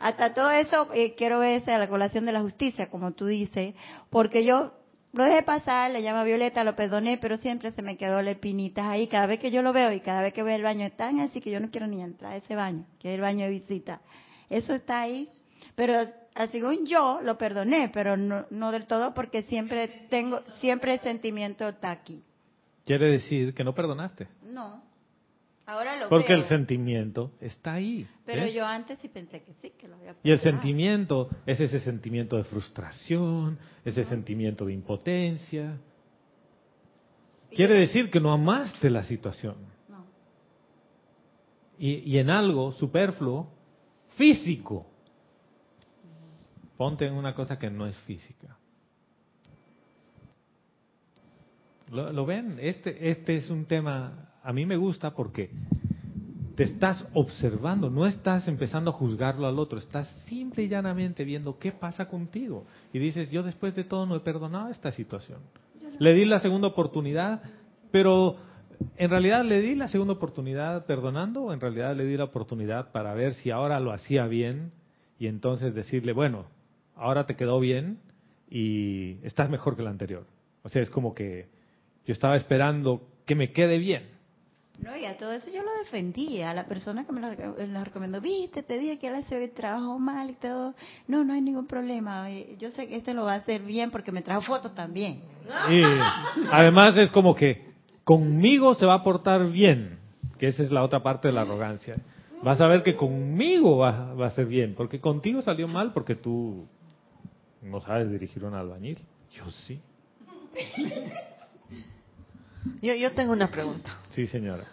hasta todo eso eh, quiero ver esa, la colación de la justicia, como tú dices, porque yo lo dejé pasar, le llamo a Violeta, lo perdoné, pero siempre se me quedó la espinita ahí. Cada vez que yo lo veo y cada vez que veo el baño, es tan así que yo no quiero ni entrar a ese baño, que es el baño de visita. Eso está ahí, pero ah, según yo lo perdoné, pero no, no del todo porque siempre tengo, siempre el sentimiento está aquí. Quiere decir que no perdonaste. No. Ahora lo Porque veo. el sentimiento está ahí. Pero ¿ves? yo antes sí pensé que sí, que lo había Y el sentimiento es ese sentimiento de frustración, ese sentimiento de impotencia. Quiere decir que no amaste la situación. No. Y, y en algo superfluo, físico. Ponte en una cosa que no es física. ¿Lo, lo ven? Este, este es un tema, a mí me gusta porque te estás observando, no estás empezando a juzgarlo al otro, estás simple y llanamente viendo qué pasa contigo. Y dices, yo después de todo no he perdonado esta situación. Le di la segunda oportunidad, pero en realidad le di la segunda oportunidad perdonando o en realidad le di la oportunidad para ver si ahora lo hacía bien y entonces decirle, bueno, ahora te quedó bien y estás mejor que la anterior. O sea, es como que yo estaba esperando que me quede bien. No, y a todo eso yo lo defendía. A la persona que me lo, lo recomendó, viste, te dije que él hace el trabajo mal y todo. No, no hay ningún problema. Yo sé que este lo va a hacer bien porque me trajo fotos también. Y además es como que conmigo se va a portar bien, que esa es la otra parte de la arrogancia. Vas a ver que conmigo va, va a ser bien, porque contigo salió mal porque tú no sabes dirigir un albañil. Yo sí. Yo, yo tengo una pregunta. Sí, señora.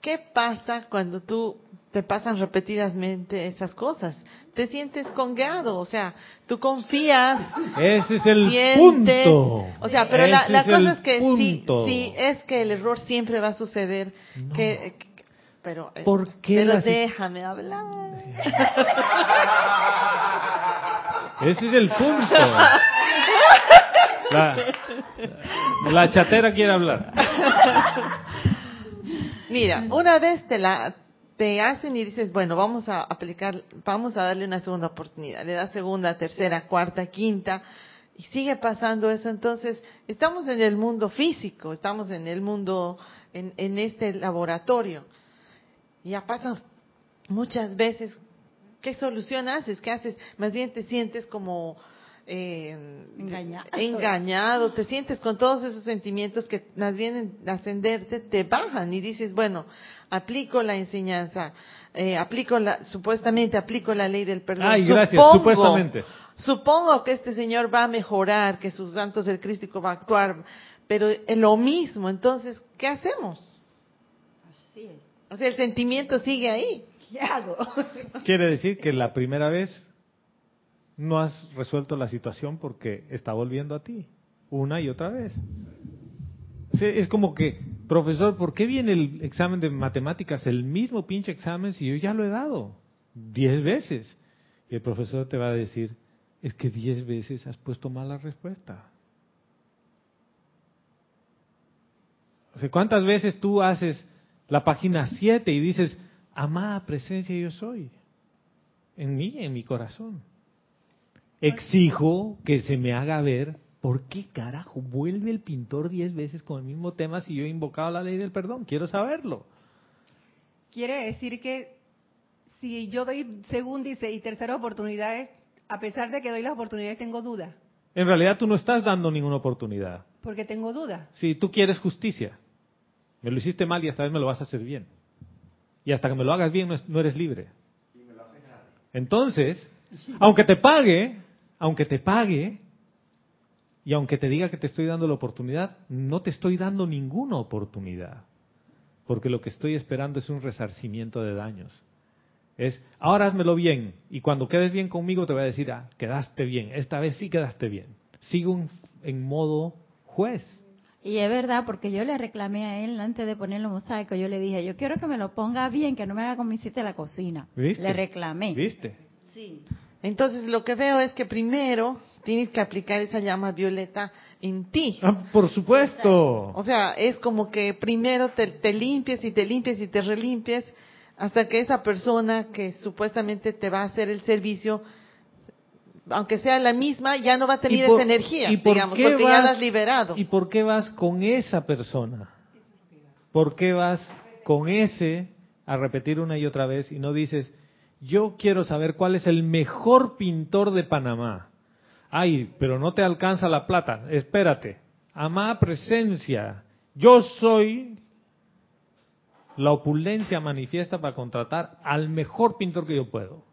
¿Qué pasa cuando tú te pasan repetidamente esas cosas? Te sientes congueado, o sea, tú confías, Ese es el sientes, punto. o sea, pero la, Ese la es cosa es que si, punto. si es que el error siempre va a suceder, No. que, que- pero, eh, ¿Por qué pero déjame hablar. Ese es el punto. La, chatera quiere hablar. Mira, una vez te la te hacen y dices, bueno, vamos a aplicar, vamos a darle una segunda oportunidad. Le das segunda, tercera, cuarta, quinta y sigue pasando eso. Entonces, estamos en el mundo físico, estamos en el mundo, en, en este laboratorio. Ya pasa muchas veces. ¿Qué solución haces? ¿Qué haces? Más bien te sientes como eh, Engañado. engañado, te sientes con todos esos sentimientos que más bien en ascenderte te bajan y dices, bueno, aplico la enseñanza, eh, aplico la, supuestamente aplico la ley del perdón. Ay, gracias, supuestamente. Supongo que este señor va a mejorar, que sus santos del crístico va a actuar, pero es lo mismo, entonces, ¿qué hacemos? Así es. O sea, el sentimiento sigue ahí. ¿Qué hago? Quiere decir que la primera vez no has resuelto la situación porque está volviendo a ti una y otra vez. Es como que, profesor, ¿por qué viene el examen de matemáticas, el mismo pinche examen, si yo ya lo he dado diez veces? Y el profesor te va a decir, es que diez veces has puesto mal la respuesta. O sea, ¿cuántas veces tú haces la página 7 y dices, amada presencia yo soy? En mí, en mi corazón. Exijo que se me haga ver por qué carajo vuelve el pintor diez veces con el mismo tema si yo he invocado la ley del perdón. Quiero saberlo. Quiere decir que si yo doy segunda y, tercera oportunidades, a pesar de que doy las oportunidades, tengo duda. En realidad tú no estás dando ninguna oportunidad. Porque tengo duda. Si tú quieres justicia, me lo hiciste mal y esta vez me lo vas a hacer bien. Y hasta que me lo hagas bien no es- no eres libre. Entonces, aunque te pague, aunque te pague, y aunque te diga que te estoy dando la oportunidad, no te estoy dando ninguna oportunidad. Porque lo que estoy esperando es un resarcimiento de daños. Es, ahora házmelo bien. Y cuando quedes bien conmigo te voy a decir, ah, quedaste bien. Esta vez sí quedaste bien. Sigo en, en modo juez. Y es verdad, porque yo le reclamé a él antes de ponerlo mosaico, yo le dije, yo quiero que me lo ponga bien, que no me haga como hiciste la cocina. ¿Viste? Le reclamé. ¿Viste? Sí. Entonces, lo que veo es que primero tienes que aplicar esa llama violeta en ti. Ah, por supuesto. O sea, es como que primero te, te limpies y te limpies y te relimpies hasta que esa persona que supuestamente te va a hacer el servicio, aunque sea la misma, ya no va a tener ¿Y por- esa energía, y por digamos, porque ya vas- la has liberado. ¿Y por qué vas con esa persona? ¿Por qué vas con ese a repetir una y otra vez y no dices, yo quiero saber cuál es el mejor pintor de Panamá. Ay, pero no te alcanza la plata. Espérate. Amada presencia. Yo soy la opulencia manifiesta para contratar al mejor pintor que yo puedo.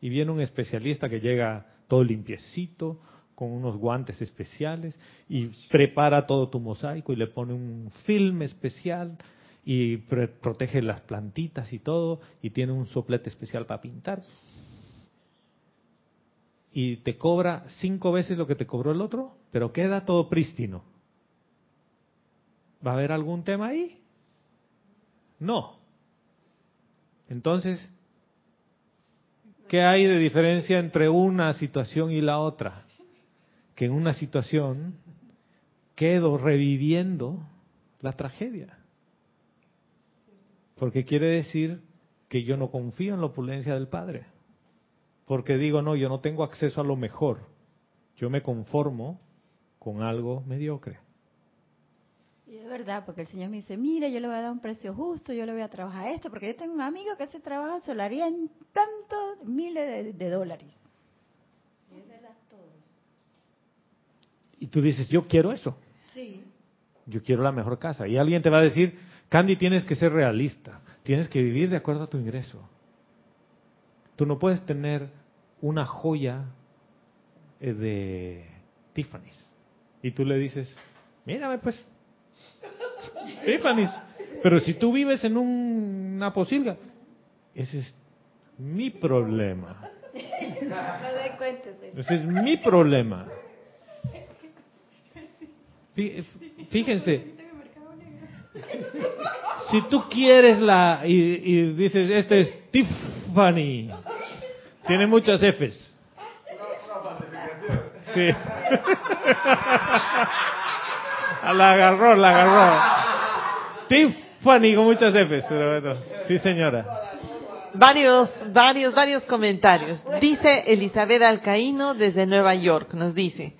Y viene un especialista que llega todo limpiecito, con unos guantes especiales, y prepara todo tu mosaico y le pone un film especial y protege las plantitas y todo, y tiene un soplete especial para pintar. Y te cobra cinco veces lo que te cobró el otro, pero queda todo prístino. ¿Va a haber algún tema ahí? No. Entonces, ¿qué hay de diferencia entre una situación y la otra? Que en una situación quedo reviviendo la tragedia. Porque quiere decir que yo no confío en la opulencia del Padre. Porque digo, no, yo no tengo acceso a lo mejor. Yo me conformo con algo mediocre. Y es verdad, porque el Señor me dice, mire, yo le voy a dar un precio justo, yo le voy a trabajar esto, porque yo tengo un amigo que hace trabajo solaría en tantos miles de, dólares. Y es verdad, todos. Y tú dices, yo quiero eso. Sí. Yo quiero la mejor casa. Y alguien te va a decir, Candy, tienes que ser realista, tienes que vivir de acuerdo a tu ingreso. Tú no puedes tener una joya eh, de Tiffany's. Y tú le dices, mírame pues, Tiffany's. Pero si tú vives en una posilga, ese es mi problema. Ese es mi problema. Fíjense, si tú quieres la y, dices, este es Tiffany, tiene muchas Fs. Sí. la agarró, la agarró. Tiffany con muchas Fs, sí señora. Varios, varios, varios comentarios. Dice Elizabeth Alcaíno desde Nueva York, nos dice,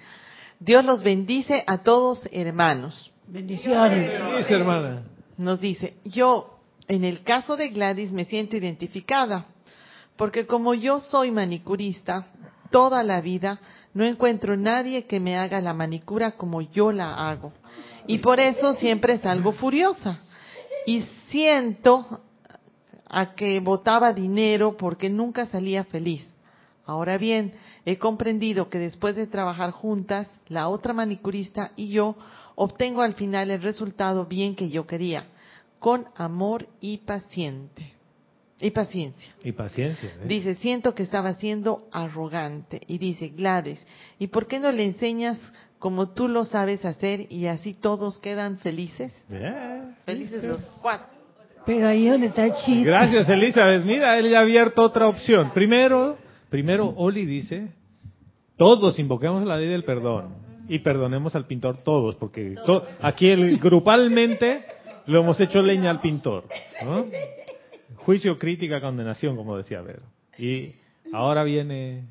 Dios los bendice a todos hermanos. Bendiciones. hermana. Nos dice, yo en el caso de Gladys me siento identificada, porque como yo soy manicurista, toda la vida no encuentro nadie que me haga la manicura como yo la hago. Y por eso siempre salgo furiosa. Y siento a que botaba dinero porque nunca salía feliz. Ahora bien, he comprendido que después de trabajar juntas, la otra manicurista y yo obtengo al final el resultado bien que yo quería, con amor y paciente. Y paciencia. Y paciencia. ¿eh? Dice, siento que estaba siendo arrogante. Y dice, Gladys, ¿y por qué no le enseñas como tú lo sabes hacer y así todos quedan felices? Felices los cuatro. Pero ahí donde está chiste. Gracias, Elizabeth. Mira, él ya ha abierto otra opción. Primero, primero Oli dice, todos invoquemos la ley del perdón y perdonemos al pintor todos, porque aquí el, grupalmente lo hemos hecho leña al pintor. Juicio, crítica, condenación, como decía Vero. Y ahora viene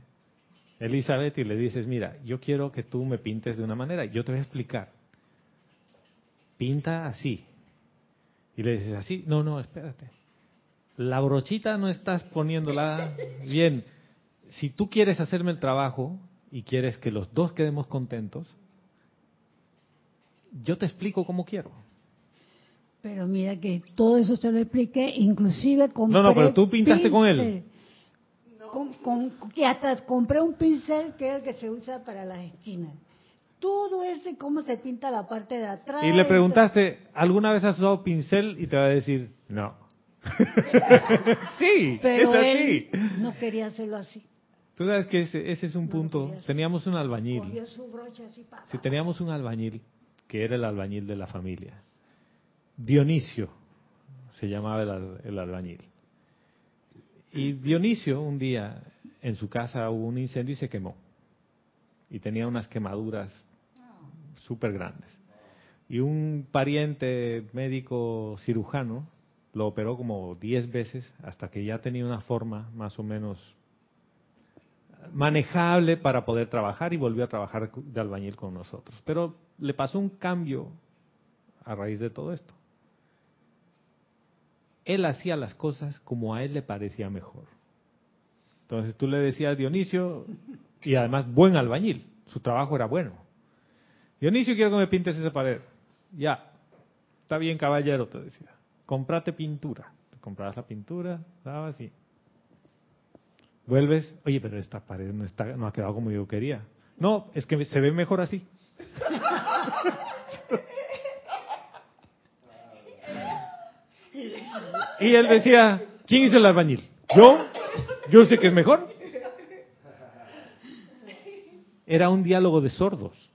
Elizabeth y le dices, mira, yo quiero que tú me pintes de una manera, yo te voy a explicar. Pinta así. Y le dices así, no, no, espérate. La brochita no estás poniéndola bien. Si tú quieres hacerme el trabajo, y quieres que los dos quedemos contentos, yo te explico cómo quiero. Pero mira que todo eso te lo expliqué, inclusive compré No, no, pero tú pintaste con él. Con, que hasta compré un pincel que es el que se usa para las esquinas. Todo ese cómo se pinta la parte de atrás. Y le preguntaste, ¿alguna vez has usado pincel? Y te va a decir, no. sí, pero él no quería hacerlo así. Tú sabes que ese, es un punto. Teníamos un albañil. Si teníamos un albañil, que era el albañil de la familia. Dionisio se llamaba el, albañil. Y Dionisio un día en su casa hubo un incendio y se quemó. Y tenía unas quemaduras súper grandes. Y un pariente médico cirujano lo operó como 10 veces hasta que ya tenía una forma más o menos manejable para poder trabajar y volvió a trabajar de albañil con nosotros. Pero le pasó un cambio a raíz de todo esto. Él hacía las cosas como a él le parecía mejor. Entonces tú le decías Dionisio, y además buen albañil, su trabajo era bueno. Dionisio, quiero que me pintes esa pared. Ya, está bien caballero, te decía. Comprate pintura. Comprabas la pintura, daba así. Vuelves, oye, pero esta pared no, está, no ha quedado como yo quería. No, es que se ve mejor así. Y él decía, ¿quién es el albañil? ¿Yo? ¿Yo sé que es mejor? Era un diálogo de sordos.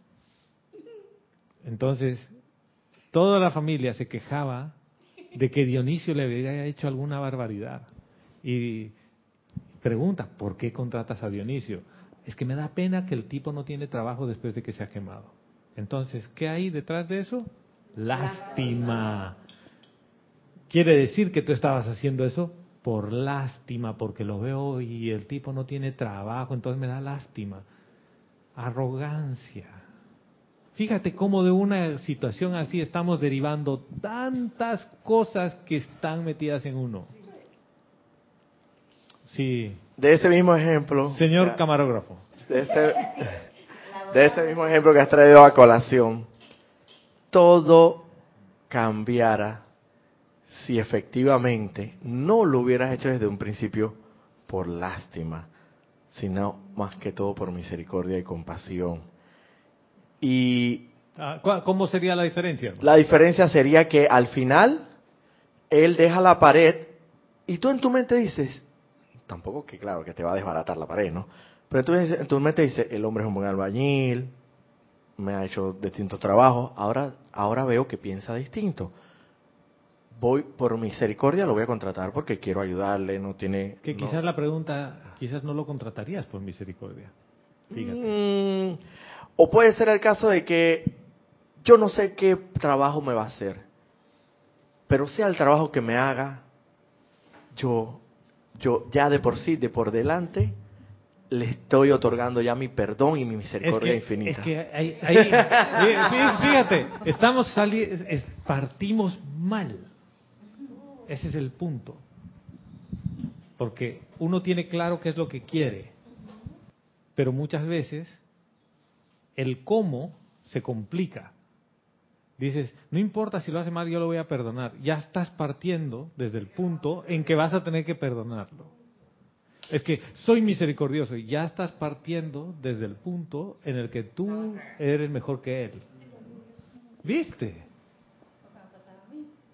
Entonces, toda la familia se quejaba de que Dionisio le había hecho alguna barbaridad. Y pregunta, ¿por qué contratas a Dionisio? Es que me da pena que el tipo no tiene trabajo después de que se ha quemado. Entonces, ¿qué hay detrás de eso? Lástima. Quiere decir que tú estabas haciendo eso por lástima, porque lo veo y el tipo no tiene trabajo, entonces me da lástima. Arrogancia. Fíjate cómo de una situación así estamos derivando tantas cosas que están metidas en uno. Sí. De ese mismo ejemplo. Señor ya, camarógrafo. De ese, de ese mismo ejemplo que has traído a colación. Todo cambiara si efectivamente no lo hubieras hecho desde un principio por lástima, sino más que todo por misericordia y compasión. Y Ah, ¿cu- ¿Cómo sería la diferencia? la diferencia sería que al final él deja la pared y tú en tu mente dices, tampoco que claro que te va a desbaratar la pared, ¿no? Pero tú en tu mente dices, el hombre es un buen albañil, me ha hecho distintos trabajos, ahora, ahora veo que piensa distinto. Voy por misericordia, lo voy a contratar porque quiero ayudarle, no tiene... Que no- quizás la pregunta, quizás no lo contratarías por misericordia. Fíjate. Mm, o puede ser el caso de que yo no sé qué trabajo me va a hacer, pero sea el trabajo que me haga, yo, yo ya de por sí, de por delante, le estoy otorgando ya mi perdón y mi misericordia infinita. Es que ahí, ahí- fí- fíjate, estamos sali- es- partimos mal. Ese es el punto. Porque uno tiene claro qué es lo que quiere, pero muchas veces el cómo se complica. Dices, no importa si lo hace mal, yo lo voy a perdonar. Ya estás partiendo desde el punto en que vas a tener que perdonarlo. Es que soy misericordioso y ya estás partiendo desde el punto en el que tú eres mejor que él. ¿Viste?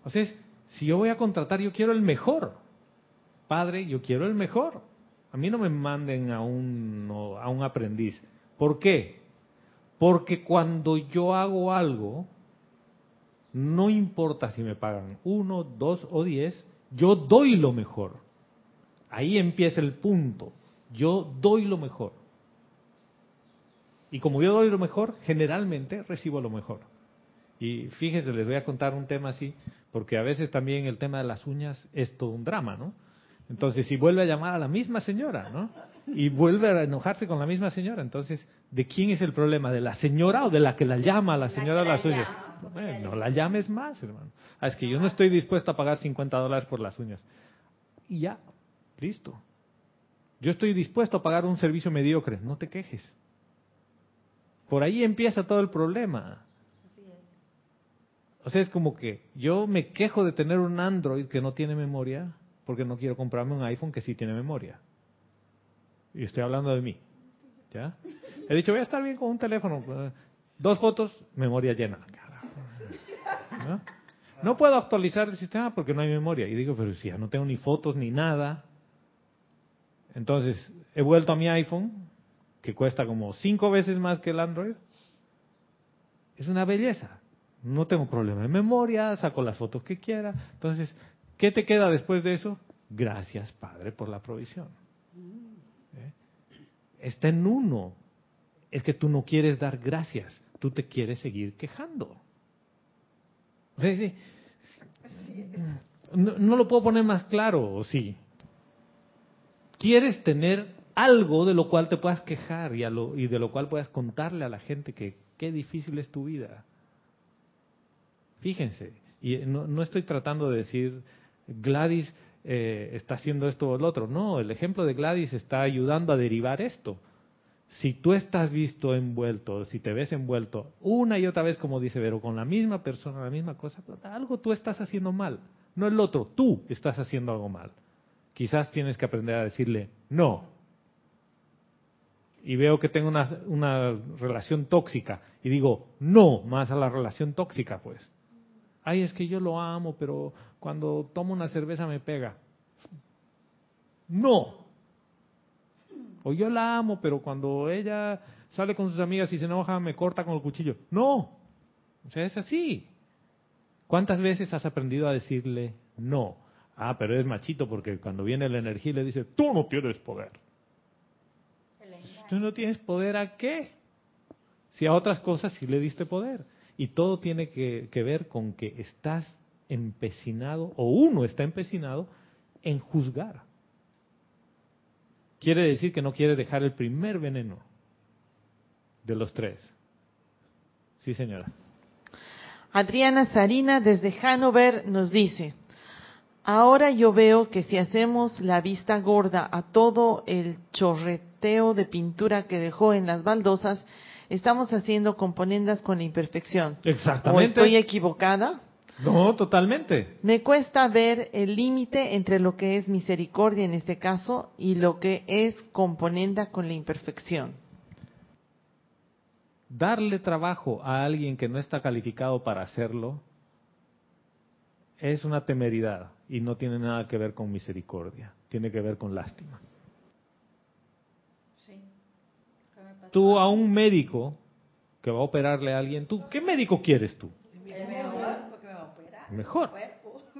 O sea, si yo voy a contratar, yo quiero el mejor. Padre, yo quiero el mejor. A mí no me manden a un, a un aprendiz. ¿Por qué? Porque cuando yo hago algo, no importa si me pagan uno, dos o diez, yo doy lo mejor. Ahí empieza el punto. Yo doy lo mejor. Y como yo doy lo mejor, generalmente recibo lo mejor. Y fíjense, les voy a contar un tema así, porque a veces también el tema de las uñas es todo un drama, ¿no? Entonces, si vuelve a llamar a la misma señora, ¿no? Y vuelve a enojarse con la misma señora, entonces, ¿de quién es el problema? ¿De la señora o de la que la llama a la señora de las uñas? Bueno, no la llames más, hermano. Ah, es que yo no estoy dispuesto a pagar 50 dólares por las uñas. Y ya, listo. Yo estoy dispuesto a pagar un servicio mediocre, no te quejes. Por ahí empieza todo el problema. O sea, es como que yo me quejo de tener un Android que no tiene memoria porque no quiero comprarme un iPhone que sí tiene memoria. Y estoy hablando de mí. ¿Ya? He dicho, voy a estar bien con un teléfono. eh, Dos fotos, memoria llena. No puedo actualizar el sistema porque no hay memoria. Y digo, pero si ya no tengo ni fotos ni nada. Entonces, he vuelto a mi iPhone, que cuesta como cinco veces más que el Android. Es una belleza. No tengo problema de memoria, saco las fotos que quiera. Entonces, ¿qué te queda después de eso? Gracias, Padre, por la provisión. ¿Eh? Está en uno. Es que tú no quieres dar gracias, tú te quieres seguir quejando. No lo puedo poner más claro, ¿o sí? Quieres tener algo de lo cual te puedas quejar y, a lo- y de lo cual puedas contarle a la gente que qué difícil es tu vida. Fíjense, y no, no estoy tratando de decir, Gladys, eh, está haciendo esto o lo otro. No, el ejemplo de Gladys está ayudando a derivar esto. Si tú estás visto envuelto, si te ves envuelto una y otra vez, como dice Vero, con la misma persona, la misma cosa, algo tú estás haciendo mal. No el otro, tú estás haciendo algo mal. Quizás tienes que aprender a decirle no. Y veo que tengo una, una relación tóxica y digo no más a la relación tóxica, pues. Ay, es que yo lo amo, pero cuando tomo una cerveza me pega. No. O yo la amo, pero cuando ella sale con sus amigas y se enoja me corta con el cuchillo. No. O sea, es así. ¿Cuántas veces has aprendido a decirle no? Ah, pero es machito porque cuando viene la energía le dice, tú no tienes poder. ¿Tú no tienes poder a qué? Si a otras cosas sí le diste poder. Y todo tiene que, que ver con que estás empecinado, o uno está empecinado, en juzgar. Quiere decir que no quiere dejar el primer veneno de los tres. Sí, señora. Adriana Sarina desde Hanover nos dice, ahora yo veo que si hacemos la vista gorda a todo el chorreteo de pintura que dejó en las baldosas, estamos haciendo componendas con la imperfección. Exactamente. ¿O estoy equivocada? No, totalmente. Me cuesta ver el límite entre lo que es misericordia en este caso y lo que es componenda con la imperfección. Darle trabajo a alguien que no está calificado para hacerlo es una temeridad y no tiene nada que ver con misericordia, tiene que ver con lástima. Tú a un médico que va a operarle a alguien, tú, ¿qué médico quieres tú? Mejor.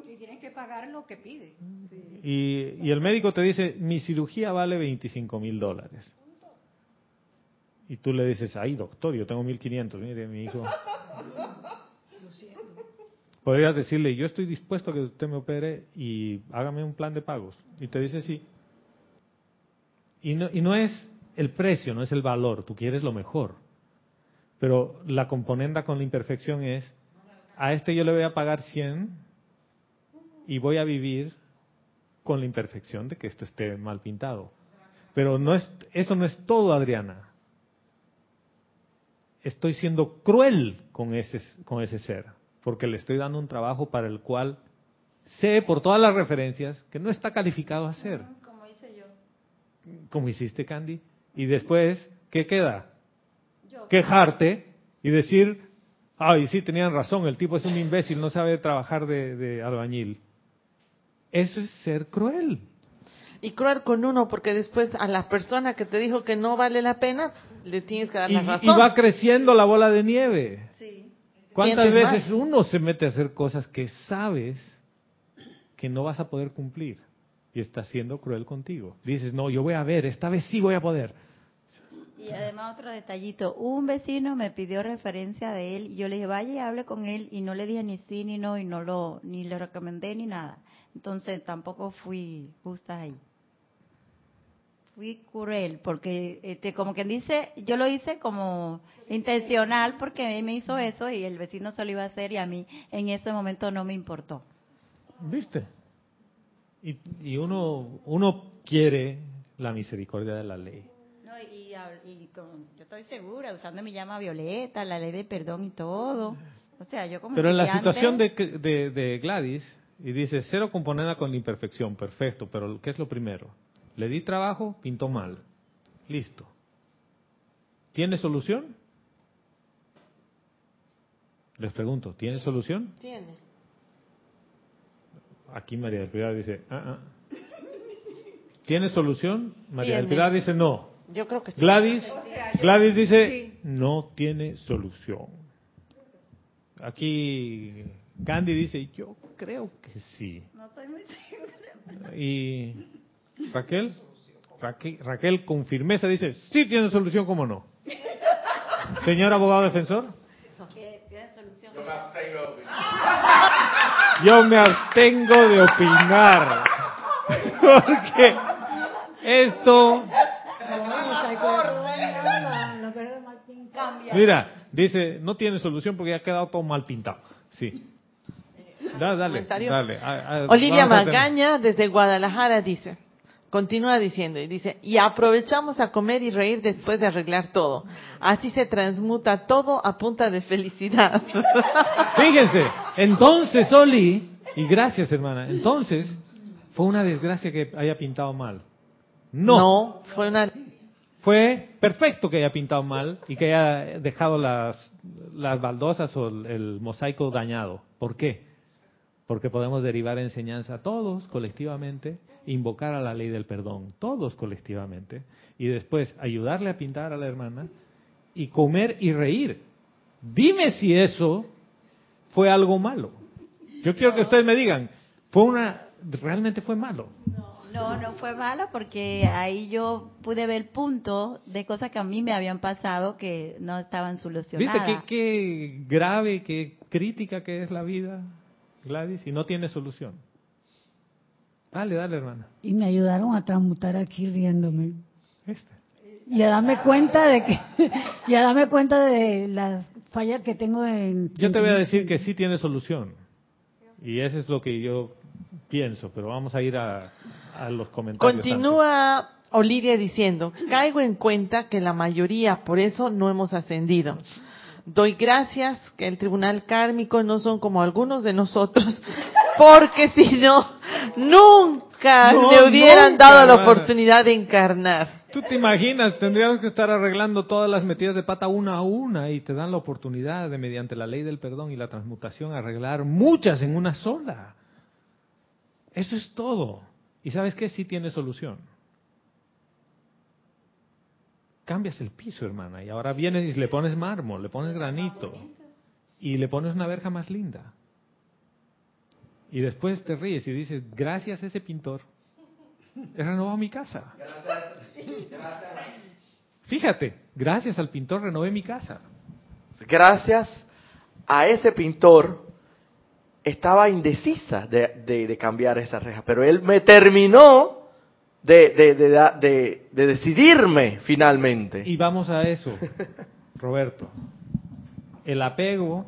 Y tienen que pagar lo que pide. Y, y el médico te dice, mi cirugía vale 25 mil dólares. Y tú le dices, ay doctor, yo tengo 1500, mire mi hijo. Podrías decirle, yo estoy dispuesto a que usted me opere y hágame un plan de pagos. Y te dice sí. Y no, y no es el precio, no es el valor, tú quieres lo mejor. Pero la componenda con la imperfección es, a este yo le voy a pagar 100 y voy a vivir con la imperfección de que esto esté mal pintado. Pero no es, eso no es todo, Adriana. Estoy siendo cruel con ese, con ese ser, porque le estoy dando un trabajo para el cual sé por todas las referencias que no está calificado a hacer. Como hice yo. Como hiciste, Candy. Y después, ¿qué queda? Yo. Quejarte y decir, ay, sí, tenían razón, el tipo es un imbécil, no sabe trabajar de, de albañil. Eso es ser cruel. Y cruel con uno, porque después a la persona que te dijo que no vale la pena, le tienes que dar Y, la y razón. va creciendo la bola de nieve. Sí. ¿Cuántas veces más. uno se mete a hacer cosas que sabes que no vas a poder cumplir? Y está siendo cruel contigo. Dices, no, yo voy a ver, esta vez sí voy a poder. Y además otro detallito, un vecino me pidió referencia de él y yo le dije, vaya y hable con él y no le dije ni sí ni no y no lo ni le recomendé ni nada. Entonces tampoco fui justa ahí. Fui cruel porque este como quien dice, yo lo hice como intencional porque él me hizo eso y el vecino se lo iba a hacer y a mí en ese momento no me importó. ¿Viste? Y, y uno, uno quiere la misericordia de la ley. Y, con- yo estoy segura, usando mi llama violeta, la ley de perdón y todo. O sea, yo como Pero en la situación de, que- de, de Gladys, y dice, cero componenda con la imperfección, perfecto, pero ¿qué es lo primero? Le di trabajo, pintó mal. Listo. ¿Tiene solución? Les pregunto, ¿tiene solución? Tiene. Aquí María del Pilar dice, ah, ah. ¿Tiene solución? María del. Pilar dice, no. Yo creo que sí. Gladys, Gladys dice, Sí. no tiene solución. Aquí Candy dice, yo creo que sí. No estoy muy segura. Y Raquel, Raquel, Raquel con firmeza dice, sí tiene solución, ¿cómo no? Señor abogado defensor, Que tiene solución. yo me abstengo de opinar. Porque esto, mira, dice, no tiene solución porque ya ha quedado todo mal pintado. Sí. Da- dale, dale. A- a- Olivia Magaña desde Guadalajara dice, continúa diciendo, y dice, y aprovechamos a comer y reír después de arreglar todo. Así se transmuta todo a punta de felicidad. Fíjense, entonces, Oli, y gracias, hermana, entonces, fue una desgracia que haya pintado mal. No, No, fue una... fue perfecto que haya pintado mal y que haya dejado las, las baldosas o el, mosaico dañado. ¿Por qué? Porque podemos derivar enseñanza todos colectivamente, invocar a la ley del perdón, todos colectivamente, y después ayudarle a pintar a la hermana y comer y reír. Dime si eso fue algo malo. Yo quiero que ustedes me digan, fue una, realmente fue malo. No, no fue malo porque ahí yo pude ver puntos de cosas que a mí me habían pasado que no estaban ¿Viste solucionadas. qué, qué grave, qué crítica que es la vida, Gladys? Y no tiene solución. Dale, dale, hermana. Y me ayudaron a transmutar aquí riéndome. Este. Y a darme cuenta de que, y a darme cuenta de las fallas que tengo en... Yo te voy a decir que sí tiene solución. Y eso es lo que yo pienso, pero vamos a ir a, a los comentarios. Continúa Olivia diciendo, caigo en cuenta que la mayoría, por eso no hemos ascendido. Doy gracias que el tribunal kármico no son como algunos de nosotros, porque si no, nunca No, le hubieran nunca, dado la hermana. oportunidad de encarnar. Tú te imaginas, tendríamos que estar arreglando todas las metidas de pata una a una y te dan la oportunidad de, mediante la ley del perdón y la transmutación, arreglar muchas en una sola. Eso es todo. ¿Y sabes qué? Sí tiene solución. Cambias el piso, hermana, y ahora vienes y le pones mármol, le pones granito y le pones una verja más linda. Y después te ríes y dices, gracias a ese pintor, he renovado mi casa. Fíjate, gracias al pintor renové mi casa. Gracias a ese pintor, estaba indecisa de, de- de cambiar esa reja, pero él me terminó de, de- de decidirme finalmente. Y vamos a eso, Roberto. El apego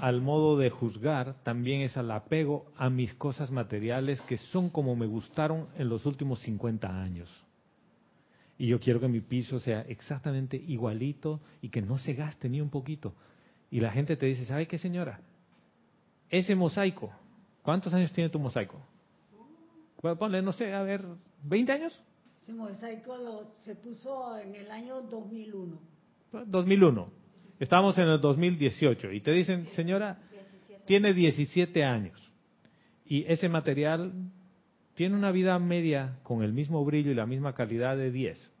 al modo de juzgar también es al apego a mis cosas materiales que son como me gustaron en los últimos 50 años. Y yo quiero que mi piso sea exactamente igualito y que no se gaste ni un poquito. Y la gente te dice, ¿sabe qué señora? Ese mosaico, ¿cuántos años tiene tu mosaico? Bueno, ponle, no sé, a ver, ¿20 años? Ese mosaico lo- se puso en el año 2001. 2001. Estamos en el 2018 y te dicen, señora, tiene 17 años y ese material tiene una vida media con el mismo brillo y la misma calidad de 10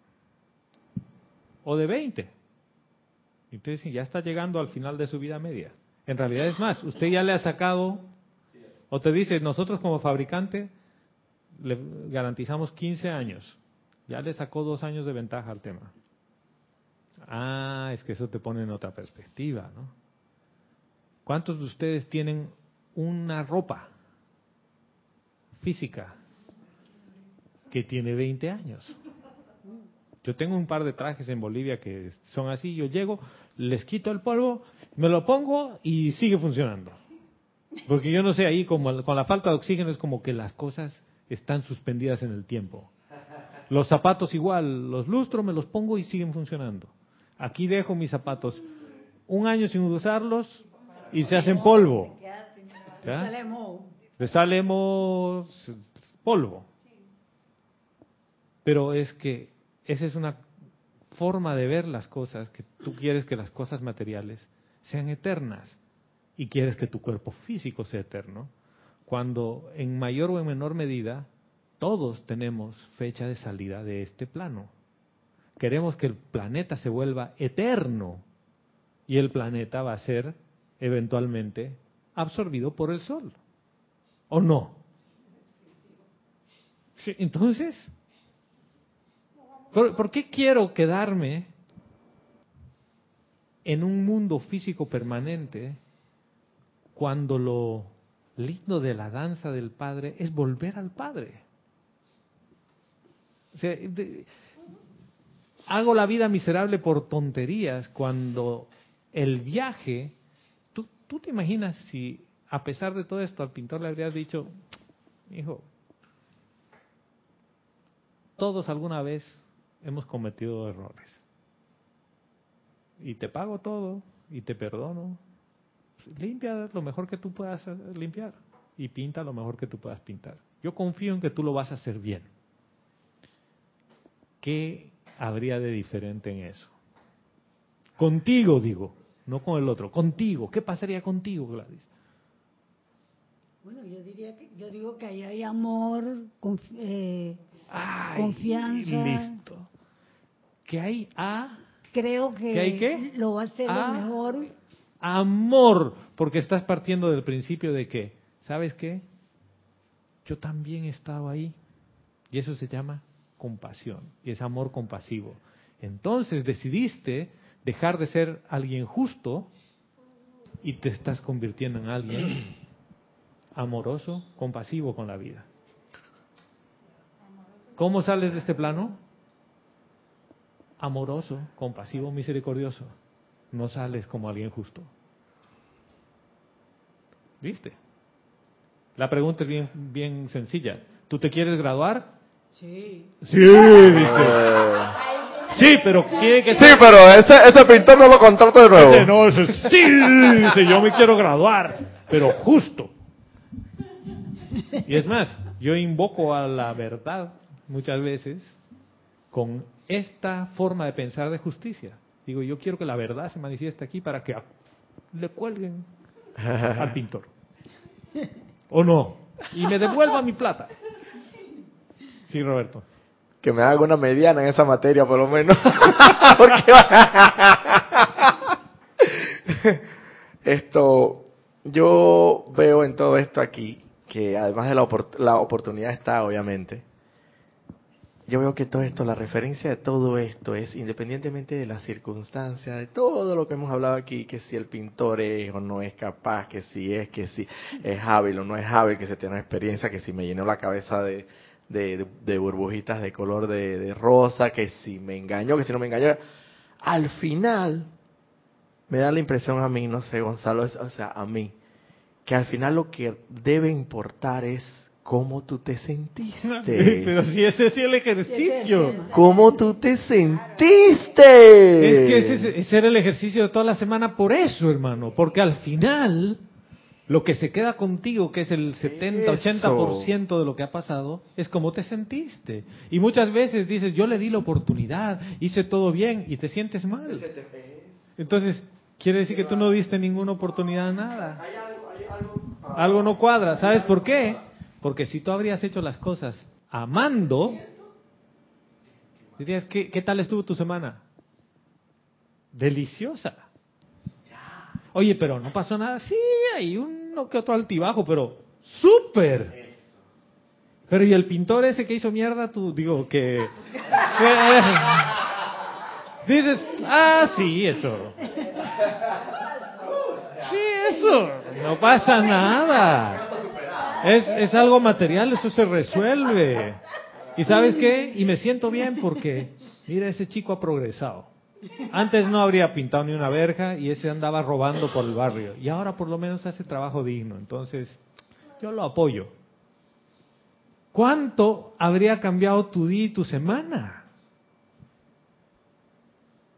o de 20. Y te dicen, ya está llegando al final de su vida media. En realidad es más, usted ya le ha sacado, o te dice, nosotros como fabricante le garantizamos 15 años. Ya le sacó dos años de ventaja al tema. Ah, es que eso te pone en otra perspectiva, ¿no? ¿Cuántos de ustedes tienen una ropa física que tiene 20 años? Yo tengo un par de trajes en Bolivia que son así, yo llego, les quito el polvo, me lo pongo y sigue funcionando. Porque yo no sé, ahí como con la falta de oxígeno es como que las cosas están suspendidas en el tiempo. Los zapatos igual, los lustro, me los pongo y siguen funcionando. Aquí dejo mis zapatos un año sin usarlos y se hacen polvo. ¿Ya? Le sale polvo. Pero es que esa es una forma de ver las cosas, que tú quieres que las cosas materiales sean eternas y quieres que tu cuerpo físico sea eterno, cuando en mayor o en menor medida todos tenemos fecha de salida de este plano. Queremos que el planeta se vuelva eterno y el planeta va a ser eventualmente absorbido por el sol. ¿O no? Entonces, ¿por, qué quiero quedarme en un mundo físico permanente cuando lo lindo de la danza del Padre es volver al Padre? O sea, hago la vida miserable por tonterías cuando el viaje, ¿tú, tú te imaginas si a pesar de todo esto, al pintor le habrías dicho, hijo, todos alguna vez hemos cometido errores. Y te pago todo y te perdono. Limpia lo mejor que tú puedas limpiar y pinta lo mejor que tú puedas pintar. Yo confío en que tú lo vas a hacer bien. ¿Qué habría de diferente en eso? Contigo, digo, no con el otro, contigo. ¿Qué pasaría contigo, Gladys? Bueno, yo diría que, yo digo que ahí hay amor, conf- eh, Ay, Confianza. Listo. ¿Qué hay? A, creo que ¿Que hay qué? lo va a hacer mejor. amor, porque estás partiendo del principio de que, ¿sabes qué? Yo también estaba ahí. Y eso se llama compasión, y es amor compasivo. Entonces decidiste dejar de ser alguien justo y te estás convirtiendo en alguien amoroso, compasivo con la vida. ¿Cómo sales de este plano? Amoroso, compasivo, misericordioso. No sales como alguien justo. ¿Viste? La pregunta es bien, bien sencilla. ¿Tú te quieres graduar? Sí. Sí, dice. Sí, pero tiene que Sí, ser. pero ese, ese pintor no lo contrato de nuevo. Ese no, ese sí, dice, yo me quiero graduar, pero justo. Y es más, yo invoco a la verdad muchas veces con esta forma de pensar de justicia. Digo, yo quiero que la verdad se manifieste aquí para que le cuelguen al pintor. ¿O no? Y me devuelva mi plata. Sí, Roberto. Que me haga una mediana en esa materia, por lo menos. Porque esto, yo veo en todo esto aquí que además de la, opor- la oportunidad está, obviamente. Yo veo que todo esto, la referencia de todo esto es, independientemente de las circunstancias, de todo lo que hemos hablado aquí, que si el pintor es o no es capaz, que si es, que si es hábil o no es hábil, que si tiene experiencia, que si me llenó la cabeza de, de, burbujitas de color de, rosa, que si me engañó, que si no me engañó. Al final, me da la impresión a mí, no sé, Gonzalo, o sea, a mí, que al final lo que debe importar es cómo tú te sentiste. Pero si ese es el ejercicio. ¿Cómo tú te sentiste? Es que ese, es- ese era el ejercicio de toda la semana por eso, hermano. Porque al final, lo que se queda contigo, que es el 70, Eso. 80% de lo que ha pasado, es cómo te sentiste. Y muchas veces dices, yo le di la oportunidad, hice todo bien, y te sientes mal. Entonces, quiere decir que tú no diste ninguna oportunidad a nada. Algo no cuadra. ¿Sabes por qué? Porque si tú habrías hecho las cosas amando, dirías, ¿qué, qué tal estuvo tu semana? Deliciosa. Oye, pero no pasó nada. Sí, hay uno que otro altibajo, pero súper. Pero ¿y el pintor ese que hizo mierda? Tú, digo, que... Dices, ah, sí, eso. Sí, eso. No pasa nada. Es, es algo material, eso se resuelve. ¿Y sabes qué? Y me siento bien porque, mira, ese chico ha progresado. Antes no habría pintado ni una verja y ese andaba robando por el barrio. Y ahora por lo menos hace trabajo digno. Entonces, yo lo apoyo. ¿Cuánto habría cambiado tu día y tu semana?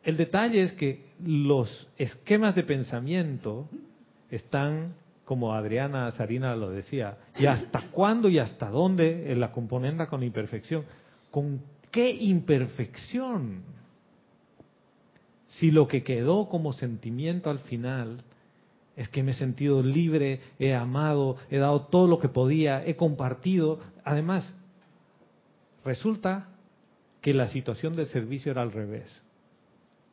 El detalle es que los esquemas de pensamiento están, como Adriana Sarina lo decía, y hasta cuándo y hasta dónde en la componenda con imperfección. ¿Con qué imperfección? Si lo que quedó como sentimiento al final es que me he sentido libre, he amado, he dado todo lo que podía, he compartido. Además, resulta que la situación del servicio era al revés.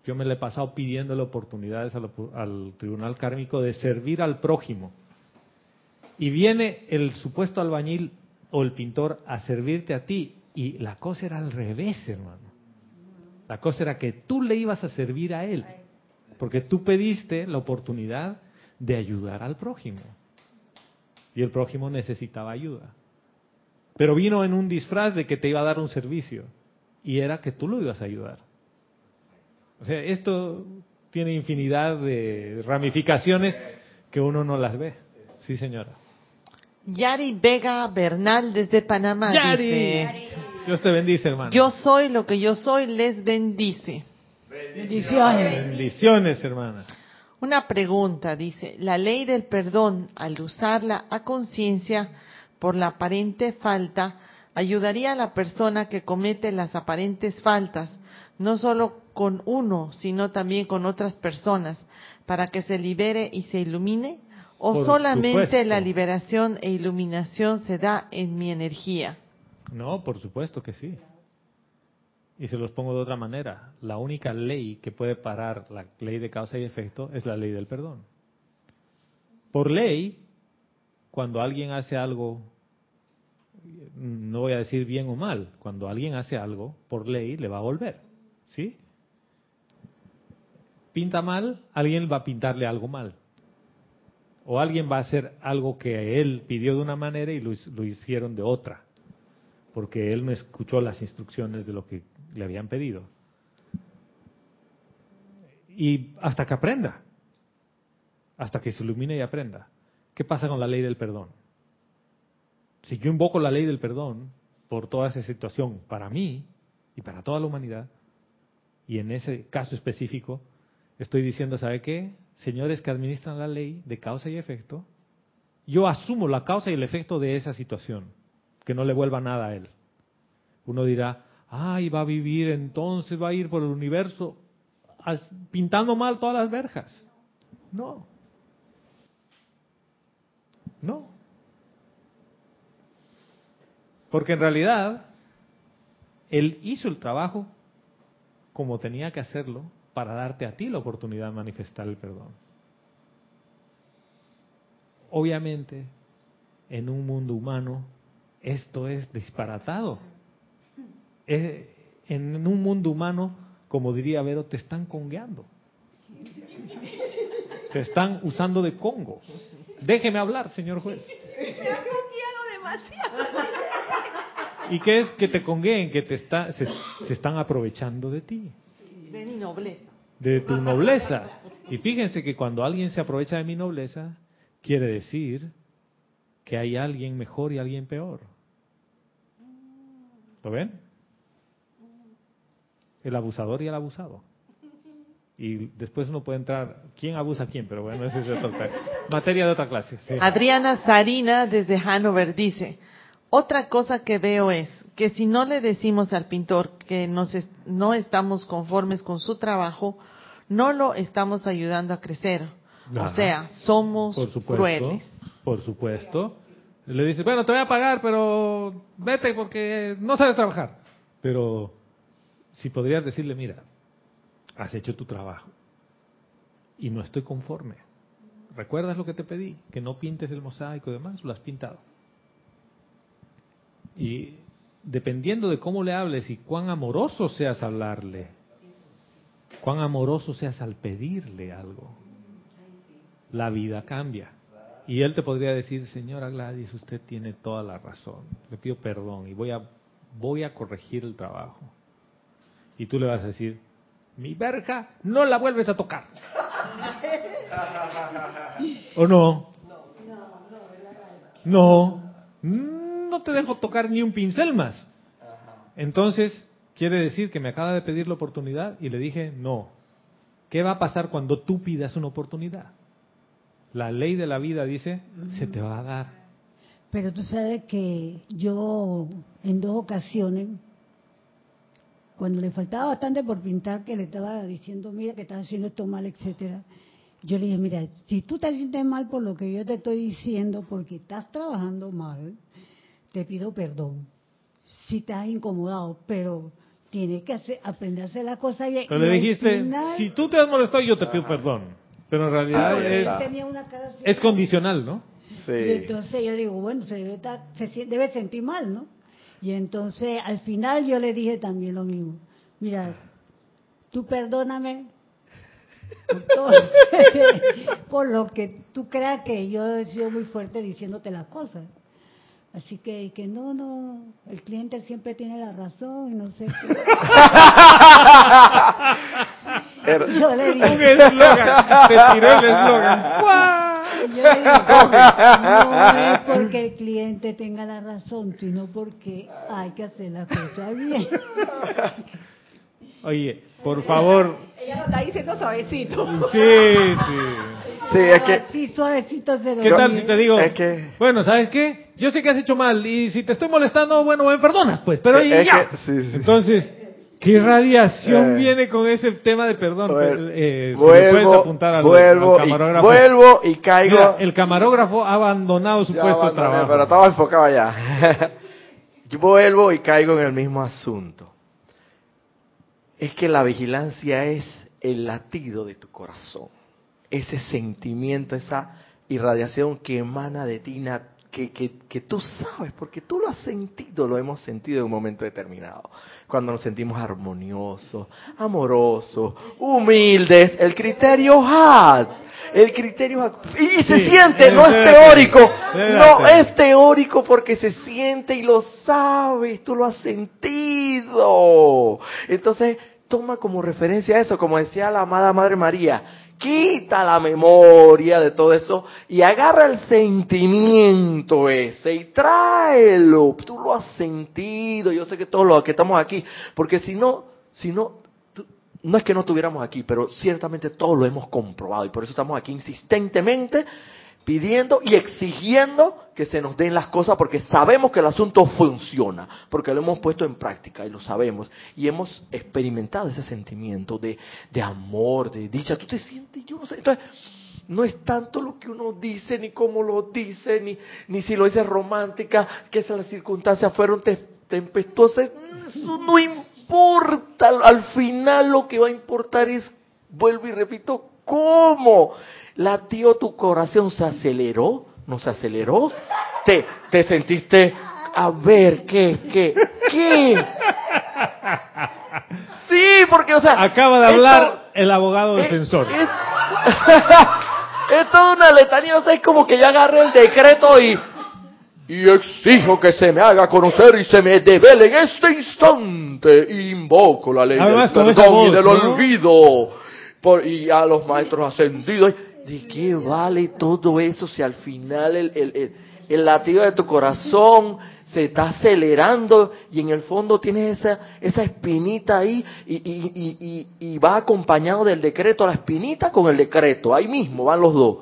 Yo me le he pasado pidiéndole oportunidades al, al tribunal kármico de servir al prójimo. Y viene el supuesto albañil o el pintor a servirte a ti. Y la cosa era al revés, hermano. La cosa era que tú le ibas a servir a él. Porque tú pediste la oportunidad de ayudar al prójimo. Y el prójimo necesitaba ayuda. Pero vino en un disfraz de que te iba a dar un servicio. Y era que tú lo ibas a ayudar. O sea, esto tiene infinidad de ramificaciones que uno no las ve. Sí, señora. Yari Vega Bernal desde Panamá Yari. dice, Dios te bendice, hermano. yo soy lo que yo soy, les bendice. Bendiciones. Bendiciones, hermana. Una pregunta, dice, la ley del perdón, al usarla a conciencia por la aparente falta, ayudaría a la persona que comete las aparentes faltas, no solo con uno, sino también con otras personas, para que se libere y se ilumine? ¿O Por solamente supuesto. la liberación e iluminación se da en mi energía? No, por supuesto que sí. Y se los pongo de otra manera. La única ley que puede parar la ley de causa y efecto es la ley del perdón. Por ley, cuando alguien hace algo, no voy a decir bien o mal, cuando alguien hace algo, por ley le va a volver. ¿Sí? Pinta mal, alguien va a pintarle algo mal. O alguien va a hacer algo que él pidió de una manera y lo, lo hicieron de otra porque él no escuchó las instrucciones de lo que le habían pedido. Y hasta que aprenda, hasta que se ilumine y aprenda. ¿Qué pasa con la ley del perdón? Si yo invoco la ley del perdón por toda esa situación para mí y para toda la humanidad, y en ese caso específico, estoy diciendo, ¿sabe qué? Señores que administran la ley de causa y efecto, yo asumo la causa y el efecto de esa situación que no le vuelva nada a él. Uno dirá, ay, va a vivir entonces, va a ir por el universo pintando mal todas las verjas. No. No. Porque en realidad, él hizo el trabajo como tenía que hacerlo para darte a ti la oportunidad de manifestar el perdón. Obviamente, en un mundo humano, esto es disparatado. En un mundo humano, como diría Vero, te están congueando. Te están usando de congo. Déjeme hablar, señor juez. ¿Y qué es que te congueen? Que te está, se, se están aprovechando de ti, Ven y nobleza. de tu nobleza. Y fíjense que cuando alguien se aprovecha de mi nobleza, quiere decir que hay alguien mejor y alguien peor. ¿Lo ven? El abusador y el abusado. Y después uno puede entrar, ¿quién abusa a quién? Pero bueno, esa es otra materia de otra clase. sí. Adriana Sarina desde Hanover dice, otra cosa que veo es que si no le decimos al pintor que nos no estamos conformes con su trabajo, no lo estamos ayudando a crecer. O sea, somos Por supuesto, crueles. por supuesto. Le dice, bueno, te voy a pagar, pero vete porque no sabes trabajar. Pero si podrías decirle, mira, has hecho tu trabajo y no estoy conforme. ¿Recuerdas lo que te pedí? Que no pintes el mosaico y demás, lo has pintado. Y dependiendo de cómo le hables y cuán amoroso seas al hablarle, cuán amoroso seas al pedirle algo, la vida cambia. Y él te podría decir, señora Gladys, usted tiene toda la razón, le pido perdón y voy a, voy a corregir el trabajo. Y tú le vas a decir, mi verja no la vuelves a tocar. ¿O no? No, no te dejo tocar ni un pincel más. Entonces, quiere decir que me acaba de pedir la oportunidad y le dije, no. ¿Qué va a pasar cuando tú pidas una oportunidad? La ley de la vida dice, se te va a dar. Pero tú sabes que yo en dos ocasiones, cuando le faltaba bastante por pintar, que le estaba diciendo, mira que estás haciendo esto mal, etcétera, yo le dije, mira, si tú te sientes mal por lo que yo te estoy diciendo, porque estás trabajando mal, te pido perdón. Si te has incomodado, pero tienes que hacer, aprender a hacer las cosas bien. Pero Y le dijiste, final- si tú te has molestado, yo te pido perdón. Pero en realidad Ah, es, Él tenía una cara así. es condicional, ¿no? Y Sí. entonces yo digo, bueno, se debe, estar- se sien- debe sentir mal, ¿no? Y entonces al final yo le dije también lo mismo. Mira, tú perdóname por, todo- por lo que tú creas que yo he sido muy fuerte diciéndote las cosas. Así que, que no, no, el cliente siempre tiene la razón y no sé qué. Yo le Un dije, eslogan, te tiró el eslogan. No es porque el cliente tenga la razón, sino porque hay que hacer las cosas bien. Oye, por favor. Ella lo está diciendo suavecito. Sí, sí. Sí, es que Así suavecito se lo ¿Qué tal si te digo? Es que- Bueno, ¿sabes qué? Yo sé que has hecho mal y si te estoy molestando, bueno, me perdonas, pues. Pero y Es ya. que- sí, sí. Entonces, ¿qué radiación Eh. viene con ese tema de perdón? Eh, vuelvo, apuntar al, vuelvo, al y, vuelvo y caigo. Mira, el camarógrafo ha abandonado su Ya puesto de trabajo. Pero estaba enfocado allá. Yo vuelvo y caigo en el mismo asunto. Es que la vigilancia es el latido de tu corazón. Ese sentimiento, esa irradiación que emana de ti, que, que, que tú sabes, porque tú lo has sentido, lo hemos sentido en un momento determinado. Cuando nos sentimos armoniosos, amorosos, humildes, el criterio HAD. El criterio HAD. Y se Sí, siente, no es teórico. No es teórico porque se siente y lo sabes, tú lo has sentido. Entonces, toma como referencia eso, como decía la amada Madre María, quita la memoria de todo eso y agarra el sentimiento ese y tráelo. Tú lo has sentido, yo sé que todos los que estamos aquí, porque si no, si no, no es que no estuviéramos aquí, pero ciertamente todos lo hemos comprobado y por eso estamos aquí insistentemente pidiendo y exigiendo que se nos den las cosas porque sabemos que el asunto funciona, porque lo hemos puesto en práctica y lo sabemos y hemos experimentado ese sentimiento de, de amor, de dicha. Tú te sientes, yo no sé. Entonces, no es tanto lo que uno dice, ni cómo lo dice, ni, ni si lo dice romántica, que esas las circunstancias fueron te- tempestuosas. Eso no importa. Al final lo que va a importar es, vuelvo y repito, ¿cómo? Latió tu corazón, se aceleró, no se aceleró, te, te sentiste, a ver, ¿qué, qué, qué? Sí, porque, o sea, Acaba de esto- hablar el abogado defensor. Es, es toda una letanía, o sea, es como que yo agarré el decreto y, y exijo que se me haga conocer y se me devele en este instante. Invoco la ley Además, del perdón y del ¿no? olvido. Por, y a los maestros ascendidos. ¿De qué vale todo eso si al final el, el, el, el latido de tu corazón se está acelerando y en el fondo tienes esa, esa espinita ahí y, y, y, y, va acompañado del decreto, la espinita con el decreto, ahí mismo van los dos.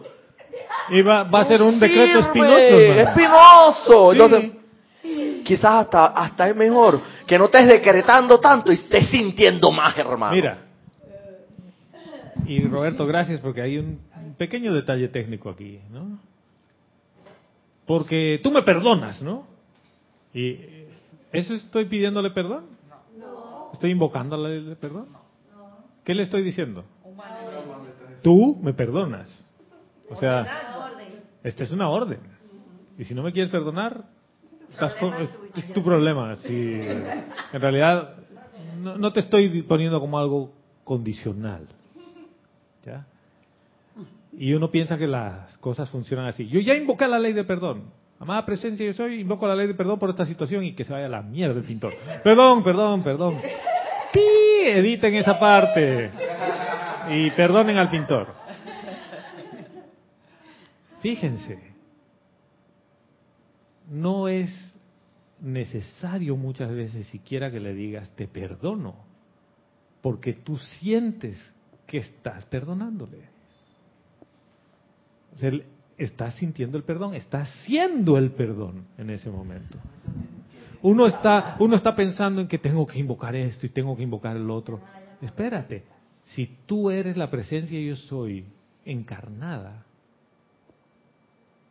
Y va, va a ser un decreto espinoso, hermano. espinoso. Sí. Entonces, quizás hasta, hasta es mejor que no estés decretando tanto y estés sintiendo más, hermano. Mira. Y Roberto, gracias porque hay un pequeño detalle técnico aquí, ¿no? Porque tú me perdonas, ¿no? Y eso estoy pidiéndole perdón. Estoy invocando la ley de perdón. ¿Qué le estoy diciendo? Tú me perdonas. O sea, esta es una orden. Y si no me quieres perdonar, estás con- es tu problema. Si, en realidad, no, no te estoy poniendo como algo condicional. ¿Ya? Y uno piensa que las cosas funcionan así. Yo ya invoqué la ley de perdón. Amada presencia, yo soy, invoco la ley de perdón por esta situación y que se vaya a la mierda el pintor. Perdón, perdón, perdón. ¡Pi! Editen esa parte. Y perdonen al pintor. Fíjense, no es necesario muchas veces siquiera que le digas te perdono, porque tú sientes que estás perdonándole. Él está sintiendo el perdón, está haciendo el perdón en ese momento. Uno está, uno está pensando en que tengo que invocar esto y tengo que invocar el otro. Espérate, si tú eres la presencia yo soy encarnada,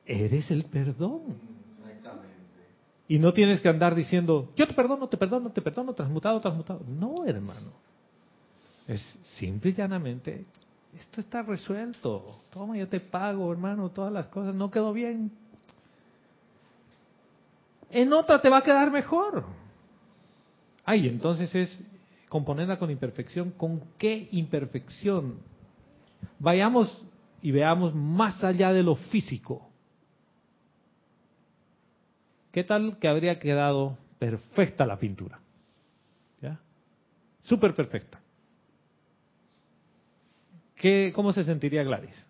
eres el perdón. Y no tienes que andar diciendo, yo te perdono, te perdono, te perdono, transmutado, transmutado. No, hermano. Es simple y llanamente, esto está resuelto. Toma, yo te pago, hermano, todas las cosas. No quedó bien. En otra te va a quedar mejor. Ay, entonces es componerla con imperfección. ¿Con qué imperfección? Vayamos y veamos más allá de lo físico. ¿Qué tal que habría quedado perfecta la pintura? ¿Ya? Súper perfecta. ¿Qué, ¿Cómo se sentiría Gladys?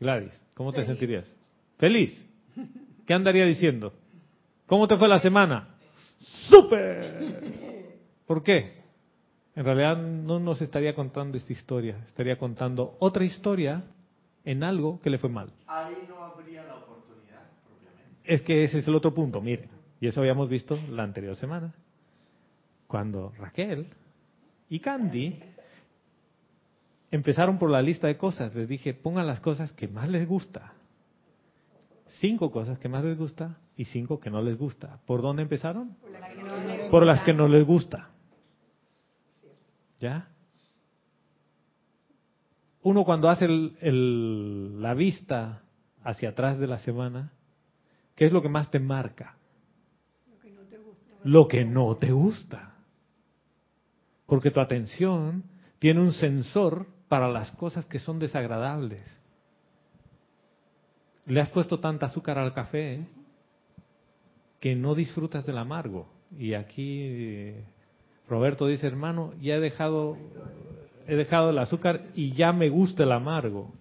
Gladys, ¿cómo te sentirías? Feliz. ¿Qué andaría diciendo? ¿Cómo te fue la semana? ¡Súper! ¿Por qué? En realidad no nos estaría contando esta historia, estaría contando otra historia en algo que le fue mal. Ahí no habría la oportunidad, propiamente. Es que ese es el otro punto, mire, y eso habíamos visto la anterior semana, cuando Raquel y Candy empezaron por la lista de cosas, les dije, pongan las cosas que más les gusta, cinco cosas que más les gusta y cinco que no les gusta. ¿Por dónde empezaron? Por las que no les gusta. ¿Ya? Uno cuando hace el- el- la vista hacia atrás de la semana, ¿qué es lo que más te marca? Lo que no te gusta. Porque tu atención tiene un sensor para las cosas que son desagradables. Le has puesto tanta azúcar al café ¿eh? que no disfrutas del amargo. Y aquí eh, Roberto dice, hermano, ya he dejado, he dejado el azúcar y ya me gusta el amargo.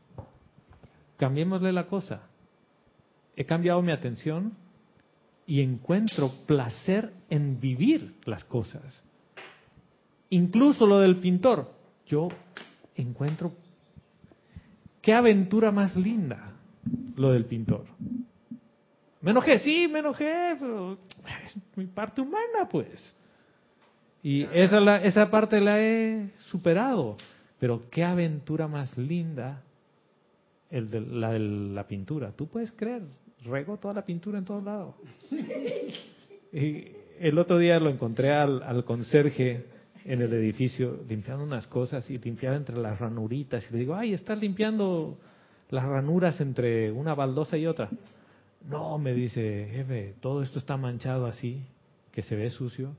Cambiémosle la cosa. He cambiado mi atención y encuentro placer en vivir las cosas. Incluso lo del pintor. Yo encuentro qué aventura más linda lo del pintor. Me enojé, sí, me enojé, pero es mi parte humana, pues. Y esa, la, esa parte la he superado. Pero qué aventura más linda el de, la de la pintura. Tú puedes creer, regó toda la pintura en todos lados. Y el otro día lo encontré al, al conserje en el edificio limpiando unas cosas y limpiaba entre las ranuritas. Y le digo, ay, estás limpiando las ranuras entre una baldosa y otra. No, me dice, jefe, todo esto está manchado así, que se ve sucio,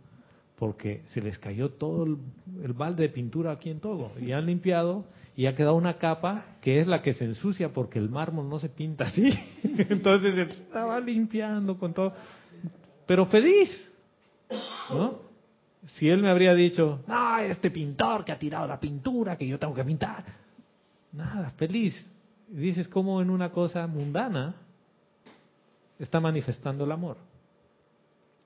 porque se les cayó todo el, el balde de pintura aquí en todo. Y han limpiado y ha quedado una capa que es la que se ensucia porque el mármol no se pinta así. Entonces estaba limpiando con todo. Pero feliz, ¿no? Si él me habría dicho, no, este pintor que ha tirado la pintura, que yo tengo que pintar. Nada, feliz. Dices cómo en una cosa mundana está manifestando el amor.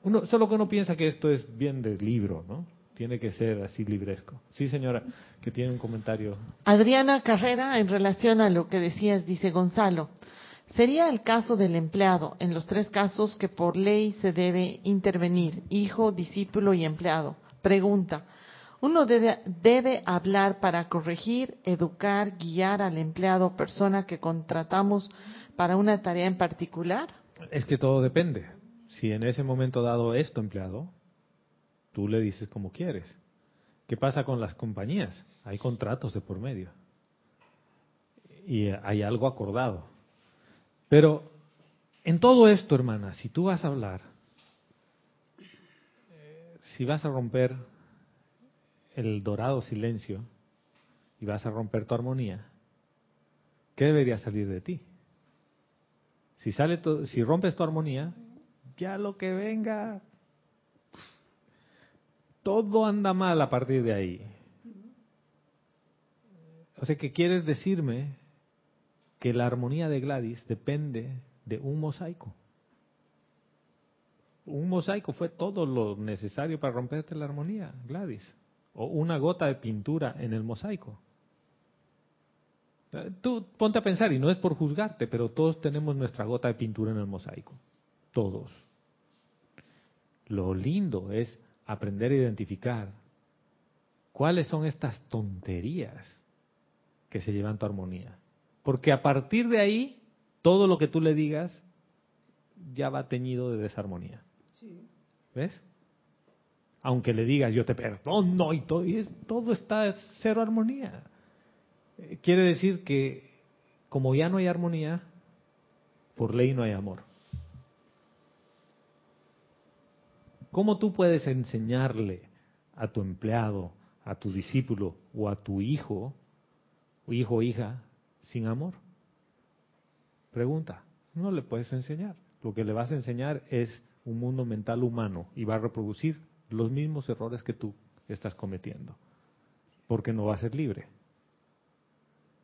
Uno, solo que uno piensa que esto es bien de libro, ¿no? Tiene que ser así libresco. Sí, señora, que tiene un comentario. Adriana Carrera, en relación a lo que decías, dice Gonzalo, sería el caso del empleado, en los tres casos que por ley se debe intervenir, hijo, discípulo y empleado. Pregunta, ¿uno debe, debe hablar para corregir, educar, guiar al empleado, persona que contratamos para una tarea en particular? Es que todo depende. Si en ese momento dado es tu empleado, tú le dices como quieres. ¿Qué pasa con las compañías? Hay contratos de por medio. Y hay algo acordado. Pero en todo esto, hermana, si tú vas a hablar, eh, si vas a romper el dorado silencio y vas a romper tu armonía, ¿qué debería salir de ti? Si sale tu- si rompes tu armonía, ya lo que venga, todo anda mal a partir de ahí. O sea, que quieres decirme que la armonía de Gladys depende de un mosaico. Un mosaico fue todo lo necesario para romperte la armonía, Gladys. O una gota de pintura en el mosaico. Eh, Tú ponte a pensar, y no es por juzgarte, pero todos tenemos nuestra gota de pintura en el mosaico. Todos. Lo lindo es aprender a identificar cuáles son estas tonterías que se llevan tu armonía. Porque a partir de ahí, todo lo que tú le digas ya va teñido de desarmonía. ¿Ves? Aunque le digas yo te perdono y todo, y todo está cero armonía. Eh, Quiere decir que como ya no hay armonía, por ley no hay amor. ¿Cómo tú puedes enseñarle a tu empleado, a tu discípulo o a tu hijo, o hijo o hija, sin amor? Pregunta, no le puedes enseñar. Lo que le vas a enseñar es un mundo mental humano y va a reproducir los mismos errores que tú estás cometiendo, porque no va a ser libre.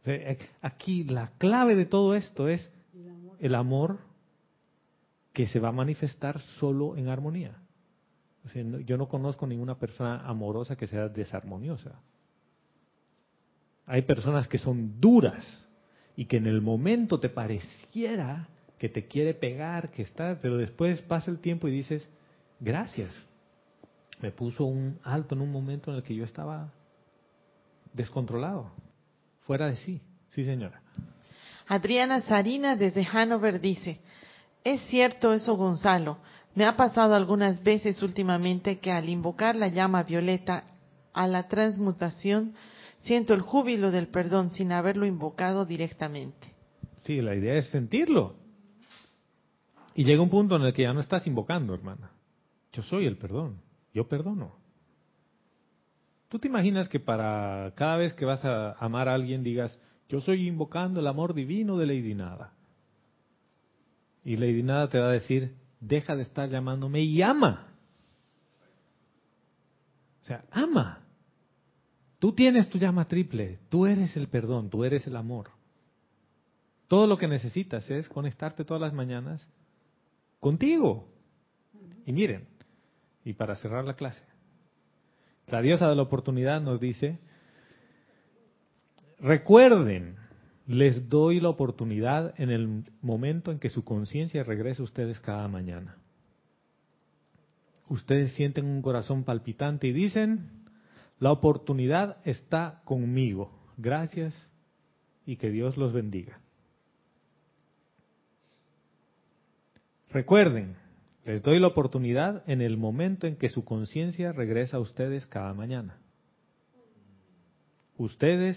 Eh, aquí la clave de todo esto es el amor que se va a manifestar solo en armonía. Yo no conozco ninguna persona amorosa que sea desarmoniosa. Hay personas que son duras y que en el momento te pareciera que te quiere pegar, que está, pero después pasa el tiempo y dices, gracias. Me puso un alto en un momento en el que yo estaba descontrolado, fuera de sí. Sí, señora. Adriana Sarina desde Hanover dice, es cierto eso Gonzalo, me ha pasado algunas veces últimamente que al invocar la llama violeta a la transmutación, siento el júbilo del perdón sin haberlo invocado directamente. Sí, la idea es sentirlo. Y llega un punto en el que ya no estás invocando, hermana. Yo soy el perdón. Yo perdono. ¿Tú te imaginas que para cada vez que vas a amar a alguien digas, yo soy invocando el amor divino de Lady Nada? Y Lady Nada te va a decir, deja de estar llamándome y ama. O sea, ama. Tú tienes tu llama triple, tú eres el perdón, tú eres el amor. Todo lo que necesitas es conectarte todas las mañanas contigo. Y miren, y para cerrar la clase, la diosa de la oportunidad nos dice, recuerden, les doy la oportunidad en el momento en que su conciencia regrese a ustedes cada mañana. Ustedes sienten un corazón palpitante y dicen, la oportunidad está conmigo. Gracias y que Dios los bendiga. Recuerden, les doy la oportunidad en el momento en que su conciencia regresa a ustedes cada mañana. Ustedes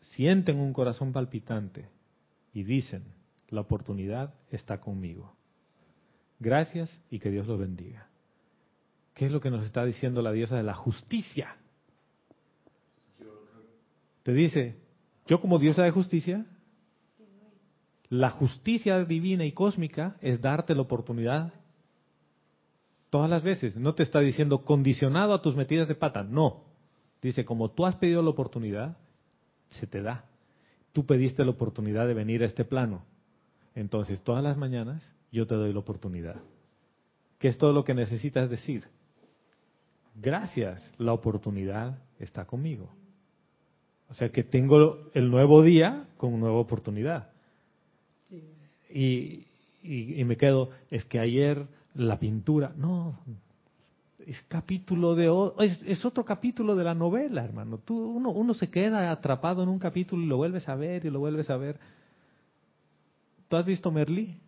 sienten un corazón palpitante y dicen, la oportunidad está conmigo. Gracias y que Dios los bendiga. ¿Qué es lo que nos está diciendo la diosa de la justicia? Te dice, yo como diosa de justicia, la justicia divina y cósmica es darte la oportunidad todas las veces. No te está diciendo condicionado a tus metidas de pata, no. Dice, como tú has pedido la oportunidad, se te da. Tú pediste la oportunidad de venir a este plano. Entonces, todas las mañanas yo te doy la oportunidad. ¿Qué es todo lo que necesitas decir? Gracias, la oportunidad está conmigo. O sea que tengo el nuevo día con nueva oportunidad. Y, y, y me quedo, es que ayer la pintura, no, es capítulo de, es otro capítulo de la novela, hermano. Tú, uno, uno se queda atrapado en un capítulo y lo vuelves a ver y lo vuelves a ver. ¿Tú has visto Merlí?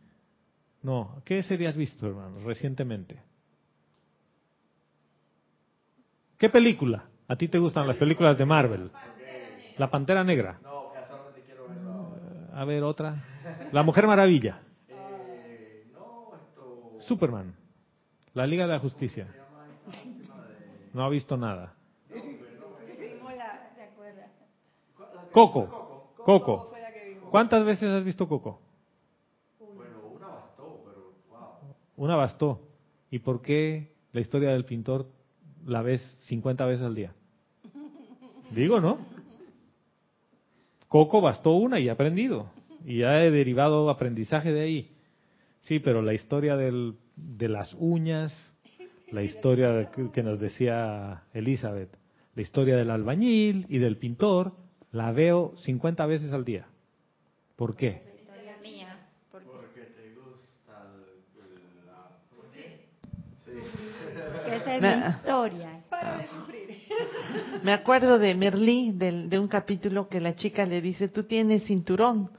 No. ¿Qué serie has visto, hermano, recientemente? ¿Qué película? ¿A ti te gustan las películas de Marvel? La Pantera Negra. No, casualmente quiero verlo. A ver, otra. La Mujer Maravilla. Eh, no, esto. Superman. La Liga de la Justicia. No ha visto nada. Coco. Coco. ¿Cuántas veces has visto Coco? Bueno, una bastó, pero wow. Una bastó. ¿Y por qué la historia del pintor la ves 50 veces al día? Digo, ¿no? Coco bastó una y he aprendido. Y ya he derivado aprendizaje de ahí. Sí, pero la historia del, de las uñas, la historia de- que- nos decía Elizabeth, la historia del albañil y del pintor, la veo 50 veces al día. ¿Por qué? Historia mía. Porque Porque te gusta el, el- la... esa es mi historia. Me acuerdo de Merlí, del- de, un capítulo que la chica le dice, tú tienes cinturón.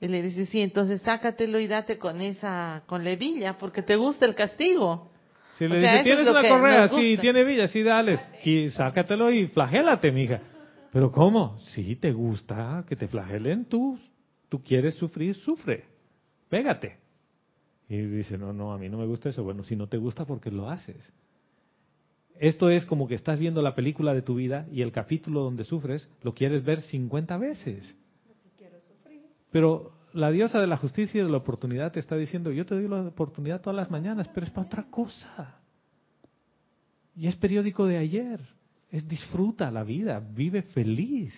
Y le dice, sí, entonces sácatelo y date con esa, con la hebilla, porque te gusta el castigo. Si O le sea, dice, ¿tienes una correa? Sí, tiene villa, sí, dale. Y sácatelo y flagélate, mija. Pero ¿cómo? Si te gusta que te flagelen, tú, tú quieres sufrir, sufre. Pégate. Y dice, no, no, a mí no me gusta eso. Bueno, si no te gusta, ¿por qué lo haces? Esto es como que estás viendo la película de tu vida y el capítulo donde sufres lo quieres ver 50 veces. Pero la diosa de la justicia y de la oportunidad te está diciendo, yo te doy la oportunidad todas las mañanas, pero es para otra cosa. Y es periódico de ayer. Es disfruta la vida, vive feliz.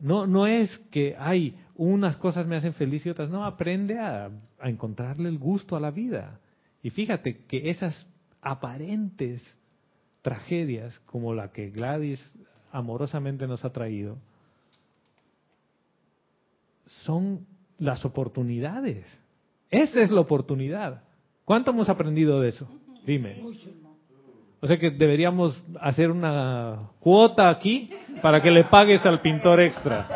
No, no es que hay unas cosas me hacen feliz y otras no. Aprende a, a encontrarle el gusto a la vida. Y fíjate que esas aparentes tragedias como la que Gladys amorosamente nos ha traído son las oportunidades. Esa es la oportunidad. ¿Cuánto hemos aprendido de eso? Dime. O sea que deberíamos hacer una cuota aquí para que le pagues al pintor extra.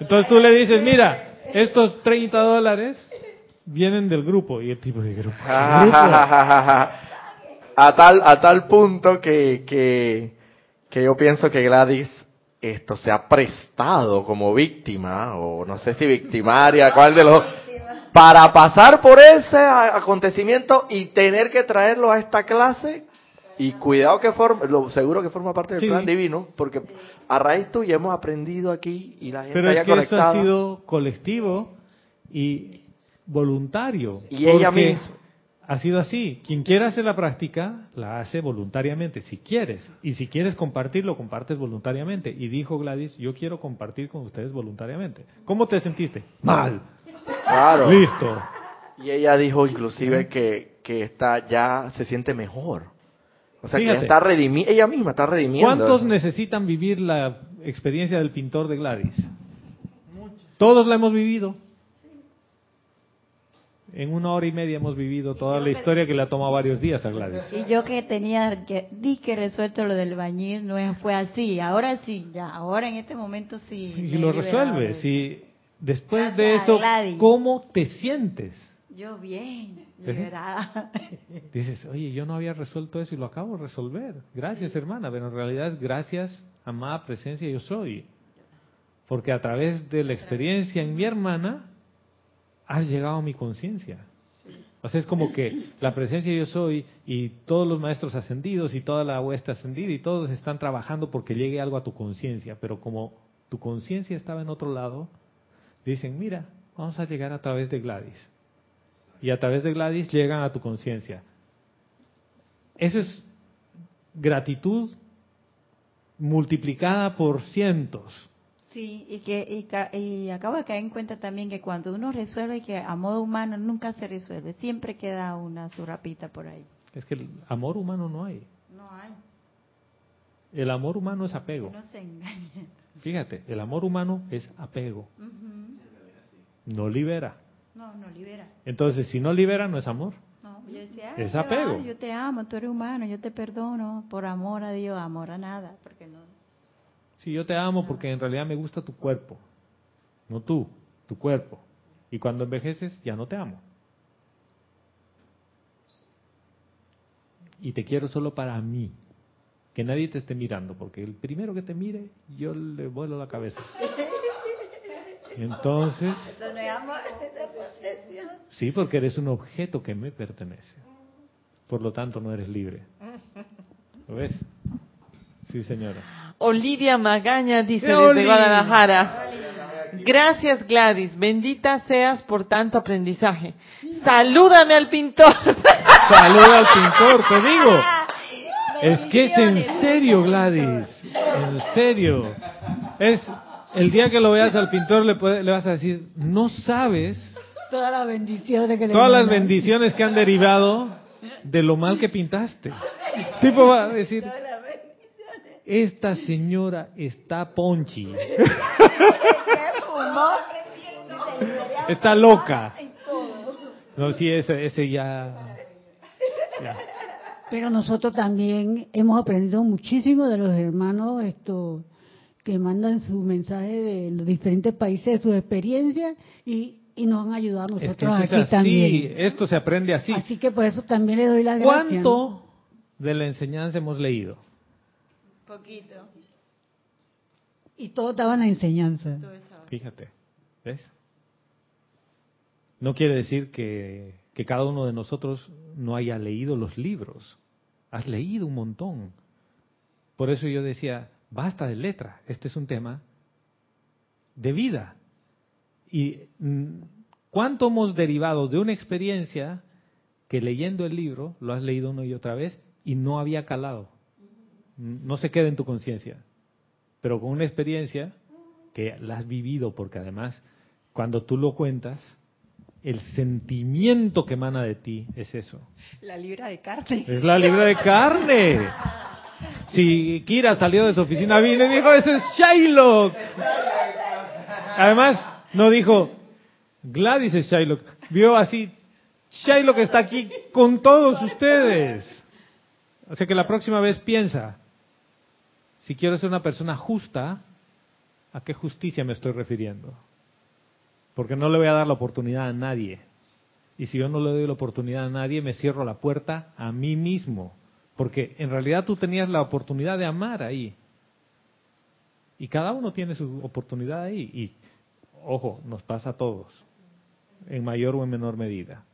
Entonces tú le dices, mira, estos 30 dólares vienen del grupo. Y el tipo de grupo. a tal a tal punto que, que, que yo pienso que Gladys esto se ha prestado como víctima o no sé si victimaria cuál de los para pasar por ese acontecimiento y tener que traerlo a esta clase y cuidado que forma, lo seguro que forma parte del Sí. plan divino, porque a raíz tuya hemos aprendido aquí y la gente Pero haya es que esto conectada. ha sido colectivo y voluntario. Y ella misma. Ha sido así. Quien quiera hacer la práctica, la hace voluntariamente, si quieres. Y si quieres compartirlo, compartes voluntariamente. Y dijo Gladys, yo quiero compartir con ustedes voluntariamente. ¿Cómo te sentiste? Mal. Claro. Listo. Y ella dijo inclusive que, que está ya se siente mejor. O sea, que Fíjate. está redimi ella misma está redimiendo. ¿Cuántos necesitan vivir la experiencia del pintor de Gladys? Todos la hemos vivido. En una hora y media hemos vivido toda la historia que le ha tomado varios días a Gladys. Y yo que tenía, que di que resuelto lo del bañil, no fue así. Ahora sí, ya, ahora en este momento sí. Y lo resuelves. de eso. Y después de Gracias, eso, Gladys. ¿cómo te sientes? Yo bien, ¿Sí? liberada. Dices, oye, yo no había resuelto eso y lo acabo de resolver. Gracias, hermana. Pero en realidad es gracias, amada presencia, yo soy. Porque a través de la experiencia en mi hermana, has llegado a mi conciencia. O sea, es como que la presencia yo soy y todos los maestros ascendidos y toda la huesta ascendida y todos están trabajando porque llegue algo a tu conciencia. Pero como tu conciencia estaba en otro lado, dicen, mira, vamos a llegar a través de Gladys. Y a través de Gladys llegan a tu conciencia. Eso es gratitud multiplicada por cientos. Sí, y que y, y acabo de caer en cuenta también que cuando uno resuelve que a modo humano nunca se resuelve, siempre queda una surrapita por ahí. Es que el amor humano no hay. No hay, El amor humano es apego. no se engañe. Fíjate, el amor humano es apego. Ujú. No libera. No, no libera. Entonces, si no libera, no es amor. No, yo decía, "Ay, Es qué va, apego. yo te amo, tú eres humano, yo te perdono, por amor a Dios, amor a nada, porque no. Si yo te amo porque en realidad me gusta tu cuerpo, no tú, tu cuerpo. Y cuando envejeces, ya no te amo. Y te quiero solo para mí. Que nadie te esté mirando, porque el primero que te mire, yo le vuelo la cabeza. Entonces, sí, porque eres un objeto que me pertenece. Por lo tanto, no eres libre. ¿Lo ves? Sí, señora. Olivia Magaña dice ¡Eh, desde! Guadalajara. Gracias Gladys, bendita seas por tanto aprendizaje. Salúdame al pintor. Saluda al pintor, te digo. Es que es en serio, Gladys. En serio. Es el día que lo veas al pintor le, puede- le vas a decir, no sabes Todas las bendiciones que le todas las bendiciones que han derivado de lo mal que pintaste. Tipo va a decir, esta señora está ponchi, está loca. No, sí, ese, ese ya, ya. Pero nosotros también hemos aprendido muchísimo de los hermanos esto que mandan su mensaje de los diferentes países, de sus experiencias y, y nos han ayudado a Es que nosotros aquí así, también. esto se aprende así. Así que por eso también le doy las gracias. ¿Cuánto de la enseñanza hemos leído? Poquito. Y todo estaba en la enseñanza. Fíjate, ¿ves? No quiere decir que, que cada uno de nosotros no haya leído los libros. Has leído un montón. Por eso yo decía, basta de letra. Este es un tema de vida. Y mm, cuánto hemos derivado de una experiencia que leyendo el libro lo has leído una y otra vez y no había calado. No se queda en tu conciencia. Pero con una experiencia que la has vivido, porque además, cuando tú lo cuentas, el sentimiento que emana de ti es eso. La libra de carne. Es la libra de carne. Si Kira salió de su oficina, vino y dijo, ese es Shylock. Además, no dijo, Gladys es Shylock. Vio así, Shylock está aquí con todos ustedes. O sea que la próxima vez piensa, si quiero ser una persona justa, ¿a qué justicia me estoy refiriendo? Porque no le voy a dar la oportunidad a nadie. Y si yo no le doy la oportunidad a nadie, me cierro la puerta a mí mismo. Porque en realidad tú tenías la oportunidad de amar ahí. Y cada uno tiene su oportunidad ahí. Y, ojo, nos pasa a todos, en mayor o en menor medida.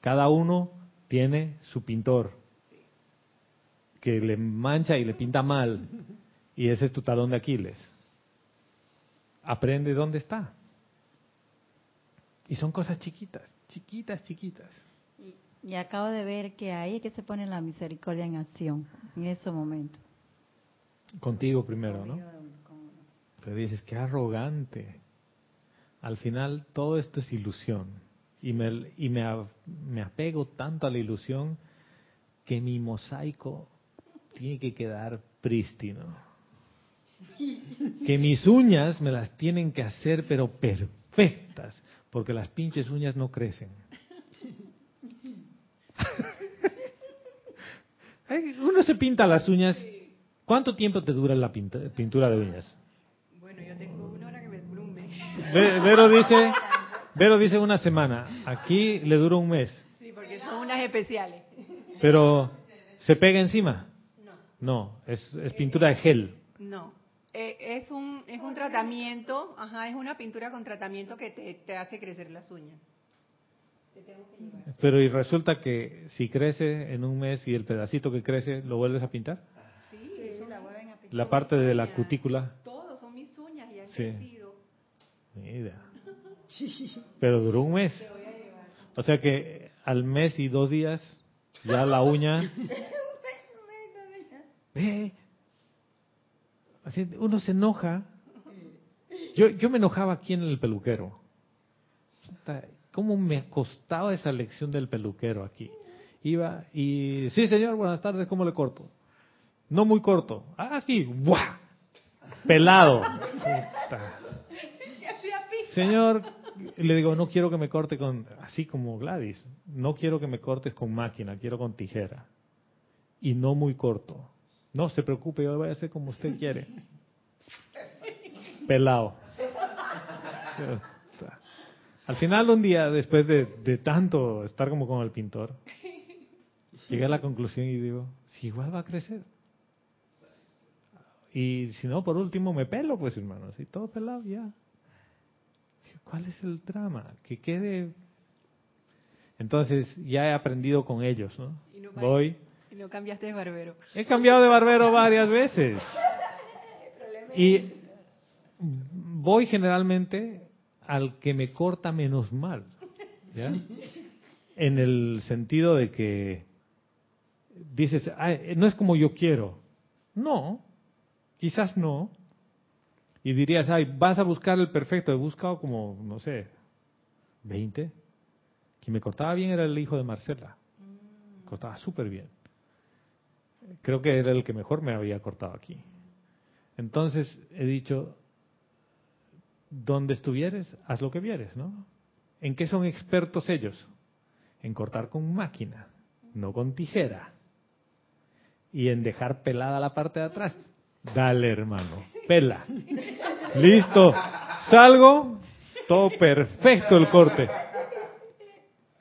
Cada uno tiene su pintor, que le mancha y le pinta mal. Y ese es tu talón de Aquiles. Aprende dónde está. Y son cosas chiquitas, chiquitas, chiquitas. Y acabo de ver que ahí es que se pone la misericordia en acción, en ese momento. Contigo primero, ¿no? Pero dices, qué arrogante. Al final todo esto es ilusión. Y, me, y me, me apego tanto a la ilusión que mi mosaico tiene que quedar prístino. Que mis uñas me las tienen que hacer pero perfectas, porque las pinches uñas no crecen. Uno se pinta las uñas. ¿Cuánto tiempo te dura la pintura de uñas? Bueno, yo tengo una hora que me dura un mes. Vero dice, Vero dice una semana. Aquí le dura un mes. Sí, porque son unas especiales. Pero, ¿se pega encima? No. No, es, es pintura de gel. No. Eh, es un es un tratamiento, ajá, es una pintura con tratamiento que te, te hace crecer las uñas. Pero y resulta que si crece en un mes y el pedacito que crece lo vuelves a pintar? Sí, la vuelven a pintar. La parte de la cutícula. Todos son mis uñas y han Sí. crecido. Mira. Pero duró un mes. O sea que al mes y dos días ya la uña. Ve. Así, uno se enoja. Yo, yo me enojaba aquí en el peluquero. ¿Cómo me costaba esa lección del peluquero aquí? Iba y, sí señor, buenas tardes, ¿cómo le corto? No muy corto. Ah, sí, ¡buah! Pelado. Señor, le digo, no quiero que me corte con, así como Gladys, no quiero que me cortes con máquina, quiero con tijera. Y no muy corto. No se preocupe, yo lo voy a hacer como usted quiere. Pelado. Al final un día, después de, de tanto estar como con el pintor, llegué a la conclusión y digo, si igual va a crecer. Y si no, por último me pelo, pues hermano, así todo pelado ya. ¿Cuál es el drama? Que quede... Entonces ya he aprendido con ellos, no, Voy, y no cambiaste de barbero. he cambiado de barbero varias veces. Y voy generalmente al que me corta menos mal, ¿ya? En el sentido de que dices, "Ay, no es como yo quiero. No, quizás no. Y dirías, ay, vas a buscar el perfecto. He buscado como, no sé, 20. Quien me cortaba bien era el hijo de Marcela. Cortaba súper bien. Creo que era el que mejor me había cortado aquí. Entonces he dicho, donde estuvieres, haz lo que vieres, ¿no? ¿En qué son expertos ellos? En cortar con máquina, no con tijera. Y en dejar pelada la parte de atrás. Dale, hermano, pela. Listo. Salgo, todo perfecto el corte.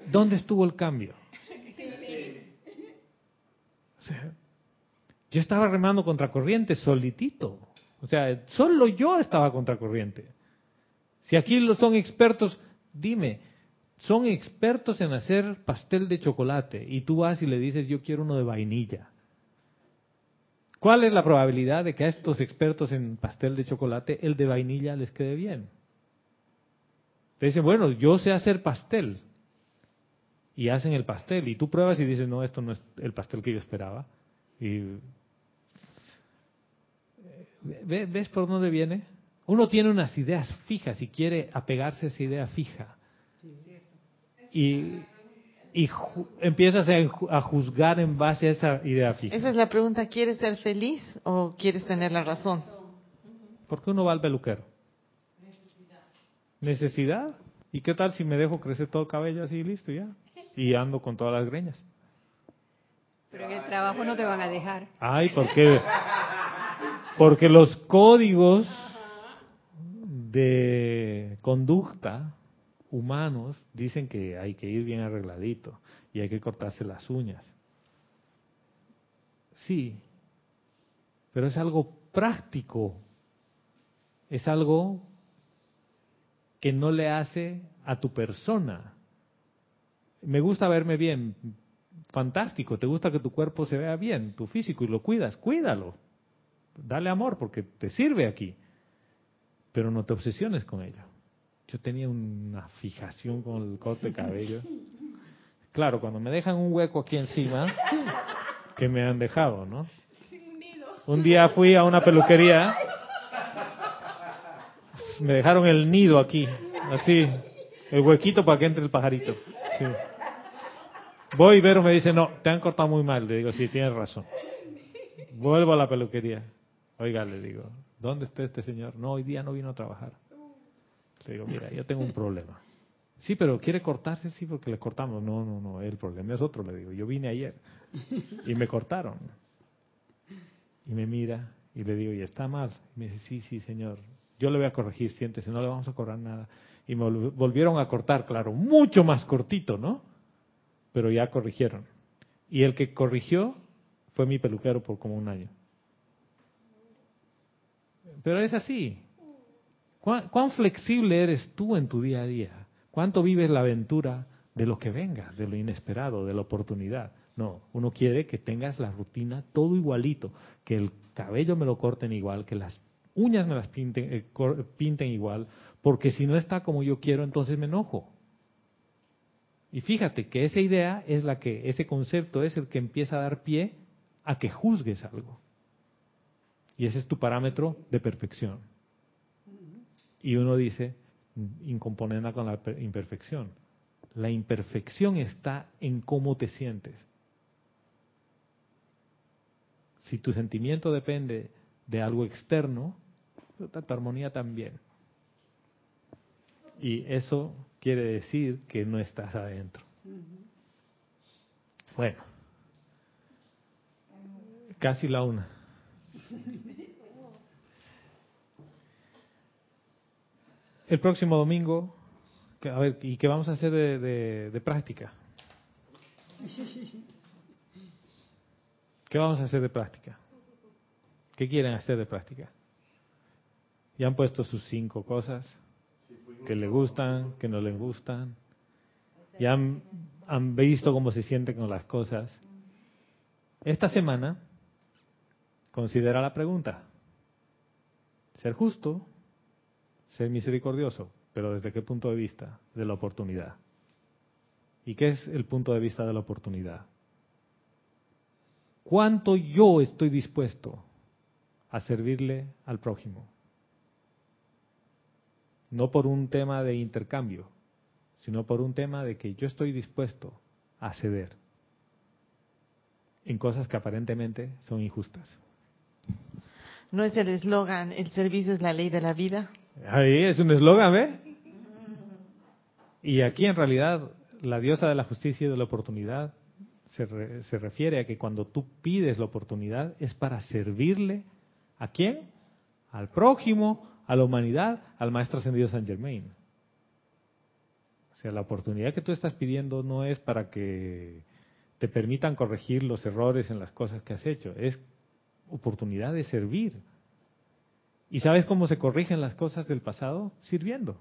¿Dónde estuvo el cambio? O sea, yo estaba remando contra corriente solitito. O sea, solo yo estaba contra corriente. Si aquí son expertos, dime, son expertos en hacer pastel de chocolate y tú vas y le dices yo quiero uno de vainilla. ¿Cuál es la probabilidad de que a estos expertos en pastel de chocolate el de vainilla les quede bien? Te dicen, bueno, yo sé hacer pastel. Y hacen el pastel. Y tú pruebas y dices, no, esto no es el pastel que yo esperaba. Y ¿Ves por dónde viene? Uno tiene unas ideas fijas y quiere apegarse a esa idea fija. Y, y ju- empiezas a juzgar en base a esa idea fija. Esa es la pregunta, ¿quieres ser feliz o quieres tener la razón? ¿Por qué uno va al peluquero? Necesidad. ¿Y qué tal si me dejo crecer todo el cabello así y listo ya? Y ando con todas las greñas. Pero en el trabajo no te van a dejar. Ay, ¿por qué? Porque los códigos de conducta humanos dicen que hay que ir bien arregladito y hay que cortarse las uñas. Sí, pero es algo práctico, es algo que no le hace a tu persona. Me gusta verme bien, fantástico, te gusta que tu cuerpo se vea bien, tu físico, y lo cuidas, cuídalo. Dale amor porque te sirve aquí, pero no te obsesiones con ello. Yo tenía una fijación con el corte de cabello. Claro, cuando me dejan un hueco aquí encima, que me han dejado, ¿no? Un día fui a una peluquería, me dejaron el nido aquí, así, el huequito para que entre el pajarito. Sí. Voy y Vero me dice, no, te han cortado muy mal. Le digo, sí, tienes razón. Vuelvo a la peluquería. Oiga, le digo, ¿dónde está este señor? No, hoy día no vino a trabajar. Le digo, mira, yo tengo un problema. Sí, pero quiere cortarse, sí, porque le cortamos. No, no, no, el problema es otro, le digo. Yo vine ayer y me cortaron. Y me mira y le digo, ¿y está mal? Y me dice, sí, sí, señor. Yo le voy a corregir, siéntese, no le vamos a cobrar nada. Y me volv- volvieron a cortar, claro, mucho más cortito, ¿no? Pero ya corrigieron. Y el que corrigió fue mi peluquero por como un año. Pero es así. ¿Cuán, cuán flexible eres tú en tu día a día? ¿Cuánto vives la aventura de lo que venga, de lo inesperado, de la oportunidad? No, uno quiere que tengas la rutina todo igualito, que el cabello me lo corten igual, que las uñas me las pinten, eh, pinten igual, porque si no está como yo quiero, entonces me enojo. Y fíjate que esa idea es la que, ese concepto es el que empieza a dar pie a que juzgues algo. Y ese es tu parámetro de perfección. Y uno dice, incomponenda con la per- imperfección. La imperfección está en cómo te sientes. Si tu sentimiento depende de algo externo, tu armonía también. Y eso quiere decir que no estás adentro. Bueno, casi la una. El próximo domingo, a ver, ¿y qué vamos a hacer de práctica? ¿Qué vamos a hacer de práctica? ¿Qué quieren hacer de práctica? Ya han puesto sus cinco cosas que le gustan, que no les gustan. Ya han, han visto cómo se sienten con las cosas. Esta semana, considera la pregunta. Ser justo, ser misericordioso, pero ¿desde qué punto de vista? De la oportunidad. ¿Y qué es el punto de vista de la oportunidad? ¿Cuánto yo estoy dispuesto a servirle al prójimo? No por un tema de intercambio, sino por un tema de que yo estoy dispuesto a ceder en cosas que aparentemente son injustas. ¿No es el eslogan, el servicio es la ley de la vida? Ahí es un eslogan, ¿ves? Y aquí en realidad la diosa de la justicia y de la oportunidad se, re- se refiere a que cuando tú pides la oportunidad es para servirle a quién? Al prójimo, a la humanidad, al maestro ascendido San Germain. O sea, la oportunidad que tú estás pidiendo no es para que te permitan corregir los errores en las cosas que has hecho, es oportunidad de servir. ¿Y sabes cómo se corrigen las cosas del pasado? Sirviendo.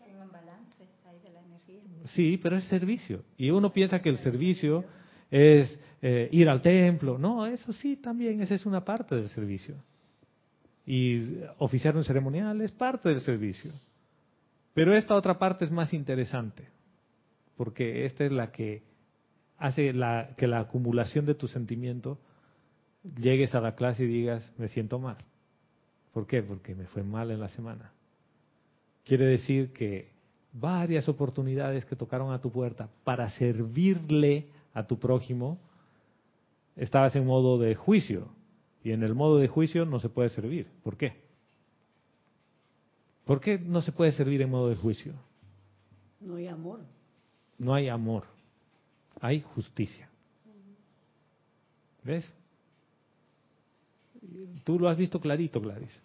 Hay un balance ahí de la energía. Sí, pero es servicio. Y uno piensa que el servicio es eh, ir al templo. No, eso sí, también, esa es una parte del servicio. Y oficiar un ceremonial es parte del servicio. Pero esta otra parte es más interesante, porque esta es la que hace la, que la acumulación de tu sentimiento llegues a la clase y digas, me siento mal. ¿Por qué? Porque me fue mal en la semana. Quiere decir que varias oportunidades que tocaron a tu puerta para servirle a tu prójimo, estabas en modo de juicio. Y en el modo de juicio no se puede servir. ¿Por qué? ¿Por qué no se puede servir en modo de juicio? No hay amor. No hay amor, hay justicia. ¿Ves? Tú lo has visto clarito, Gladys.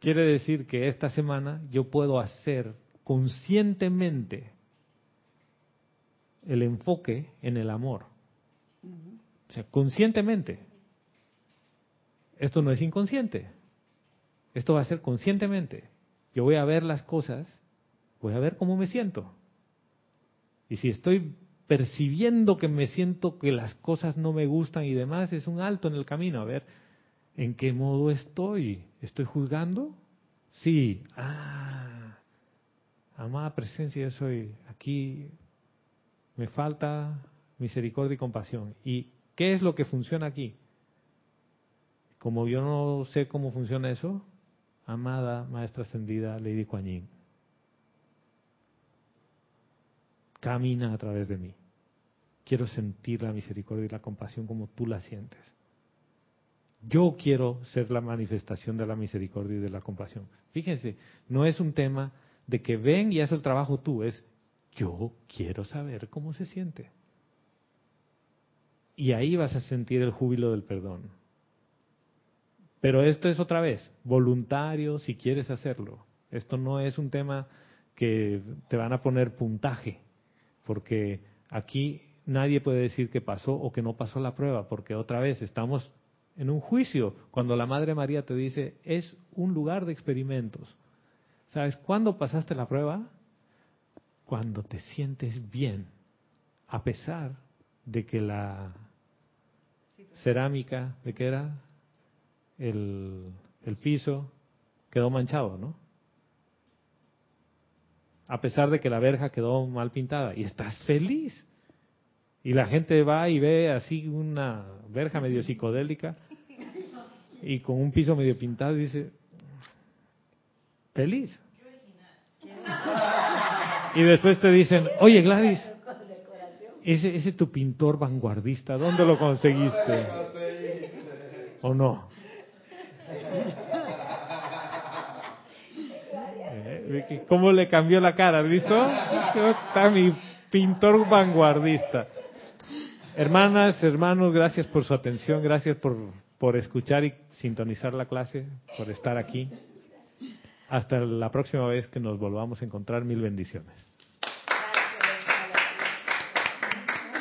Quiere decir que esta semana yo puedo hacer conscientemente el enfoque en el amor. O sea, conscientemente. Esto no es inconsciente. Esto va a ser conscientemente. Yo voy a ver las cosas, voy a ver cómo me siento. Y si estoy percibiendo que me siento que las cosas no me gustan y demás, es un alto en el camino. A ver, ¿en qué modo estoy? ¿Estoy juzgando? Sí. Ah, amada presencia, yo soy aquí. Me falta misericordia y compasión. ¿Y qué es lo que funciona aquí? Como yo no sé cómo funciona eso, amada maestra ascendida Lady Kuan Yin, camina a través de mí. Quiero sentir la misericordia y la compasión como tú la sientes. Yo quiero ser la manifestación de la misericordia y de la compasión. Fíjense, no es un tema de que ven y haz el trabajo tú, es yo quiero saber cómo se siente. Y ahí vas a sentir el júbilo del perdón. Pero esto es otra vez, voluntario si quieres hacerlo. Esto no es un tema que te van a poner puntaje, porque aquí nadie puede decir que pasó o que no pasó la prueba, porque otra vez estamos en un juicio cuando la Madre María te dice es un lugar de experimentos. ¿Sabes cuándo pasaste la prueba? Cuando te sientes bien, a pesar de que la cerámica, ¿de qué era? El, el piso quedó manchado, ¿no? A pesar de que la verja quedó mal pintada y estás feliz. Y la gente va y ve así una verja medio psicodélica y con un piso medio pintado dice, feliz. Y después te dicen, oye Gladys, ese, ese tu pintor vanguardista, ¿dónde lo conseguiste? ¿O no? Eh, ¿Cómo le cambió la cara? ¿Has visto? Está mi pintor vanguardista. Hermanas, hermanos, gracias por su atención, gracias por, por escuchar y sintonizar la clase, por estar aquí. Hasta la próxima vez que nos volvamos a encontrar, mil bendiciones.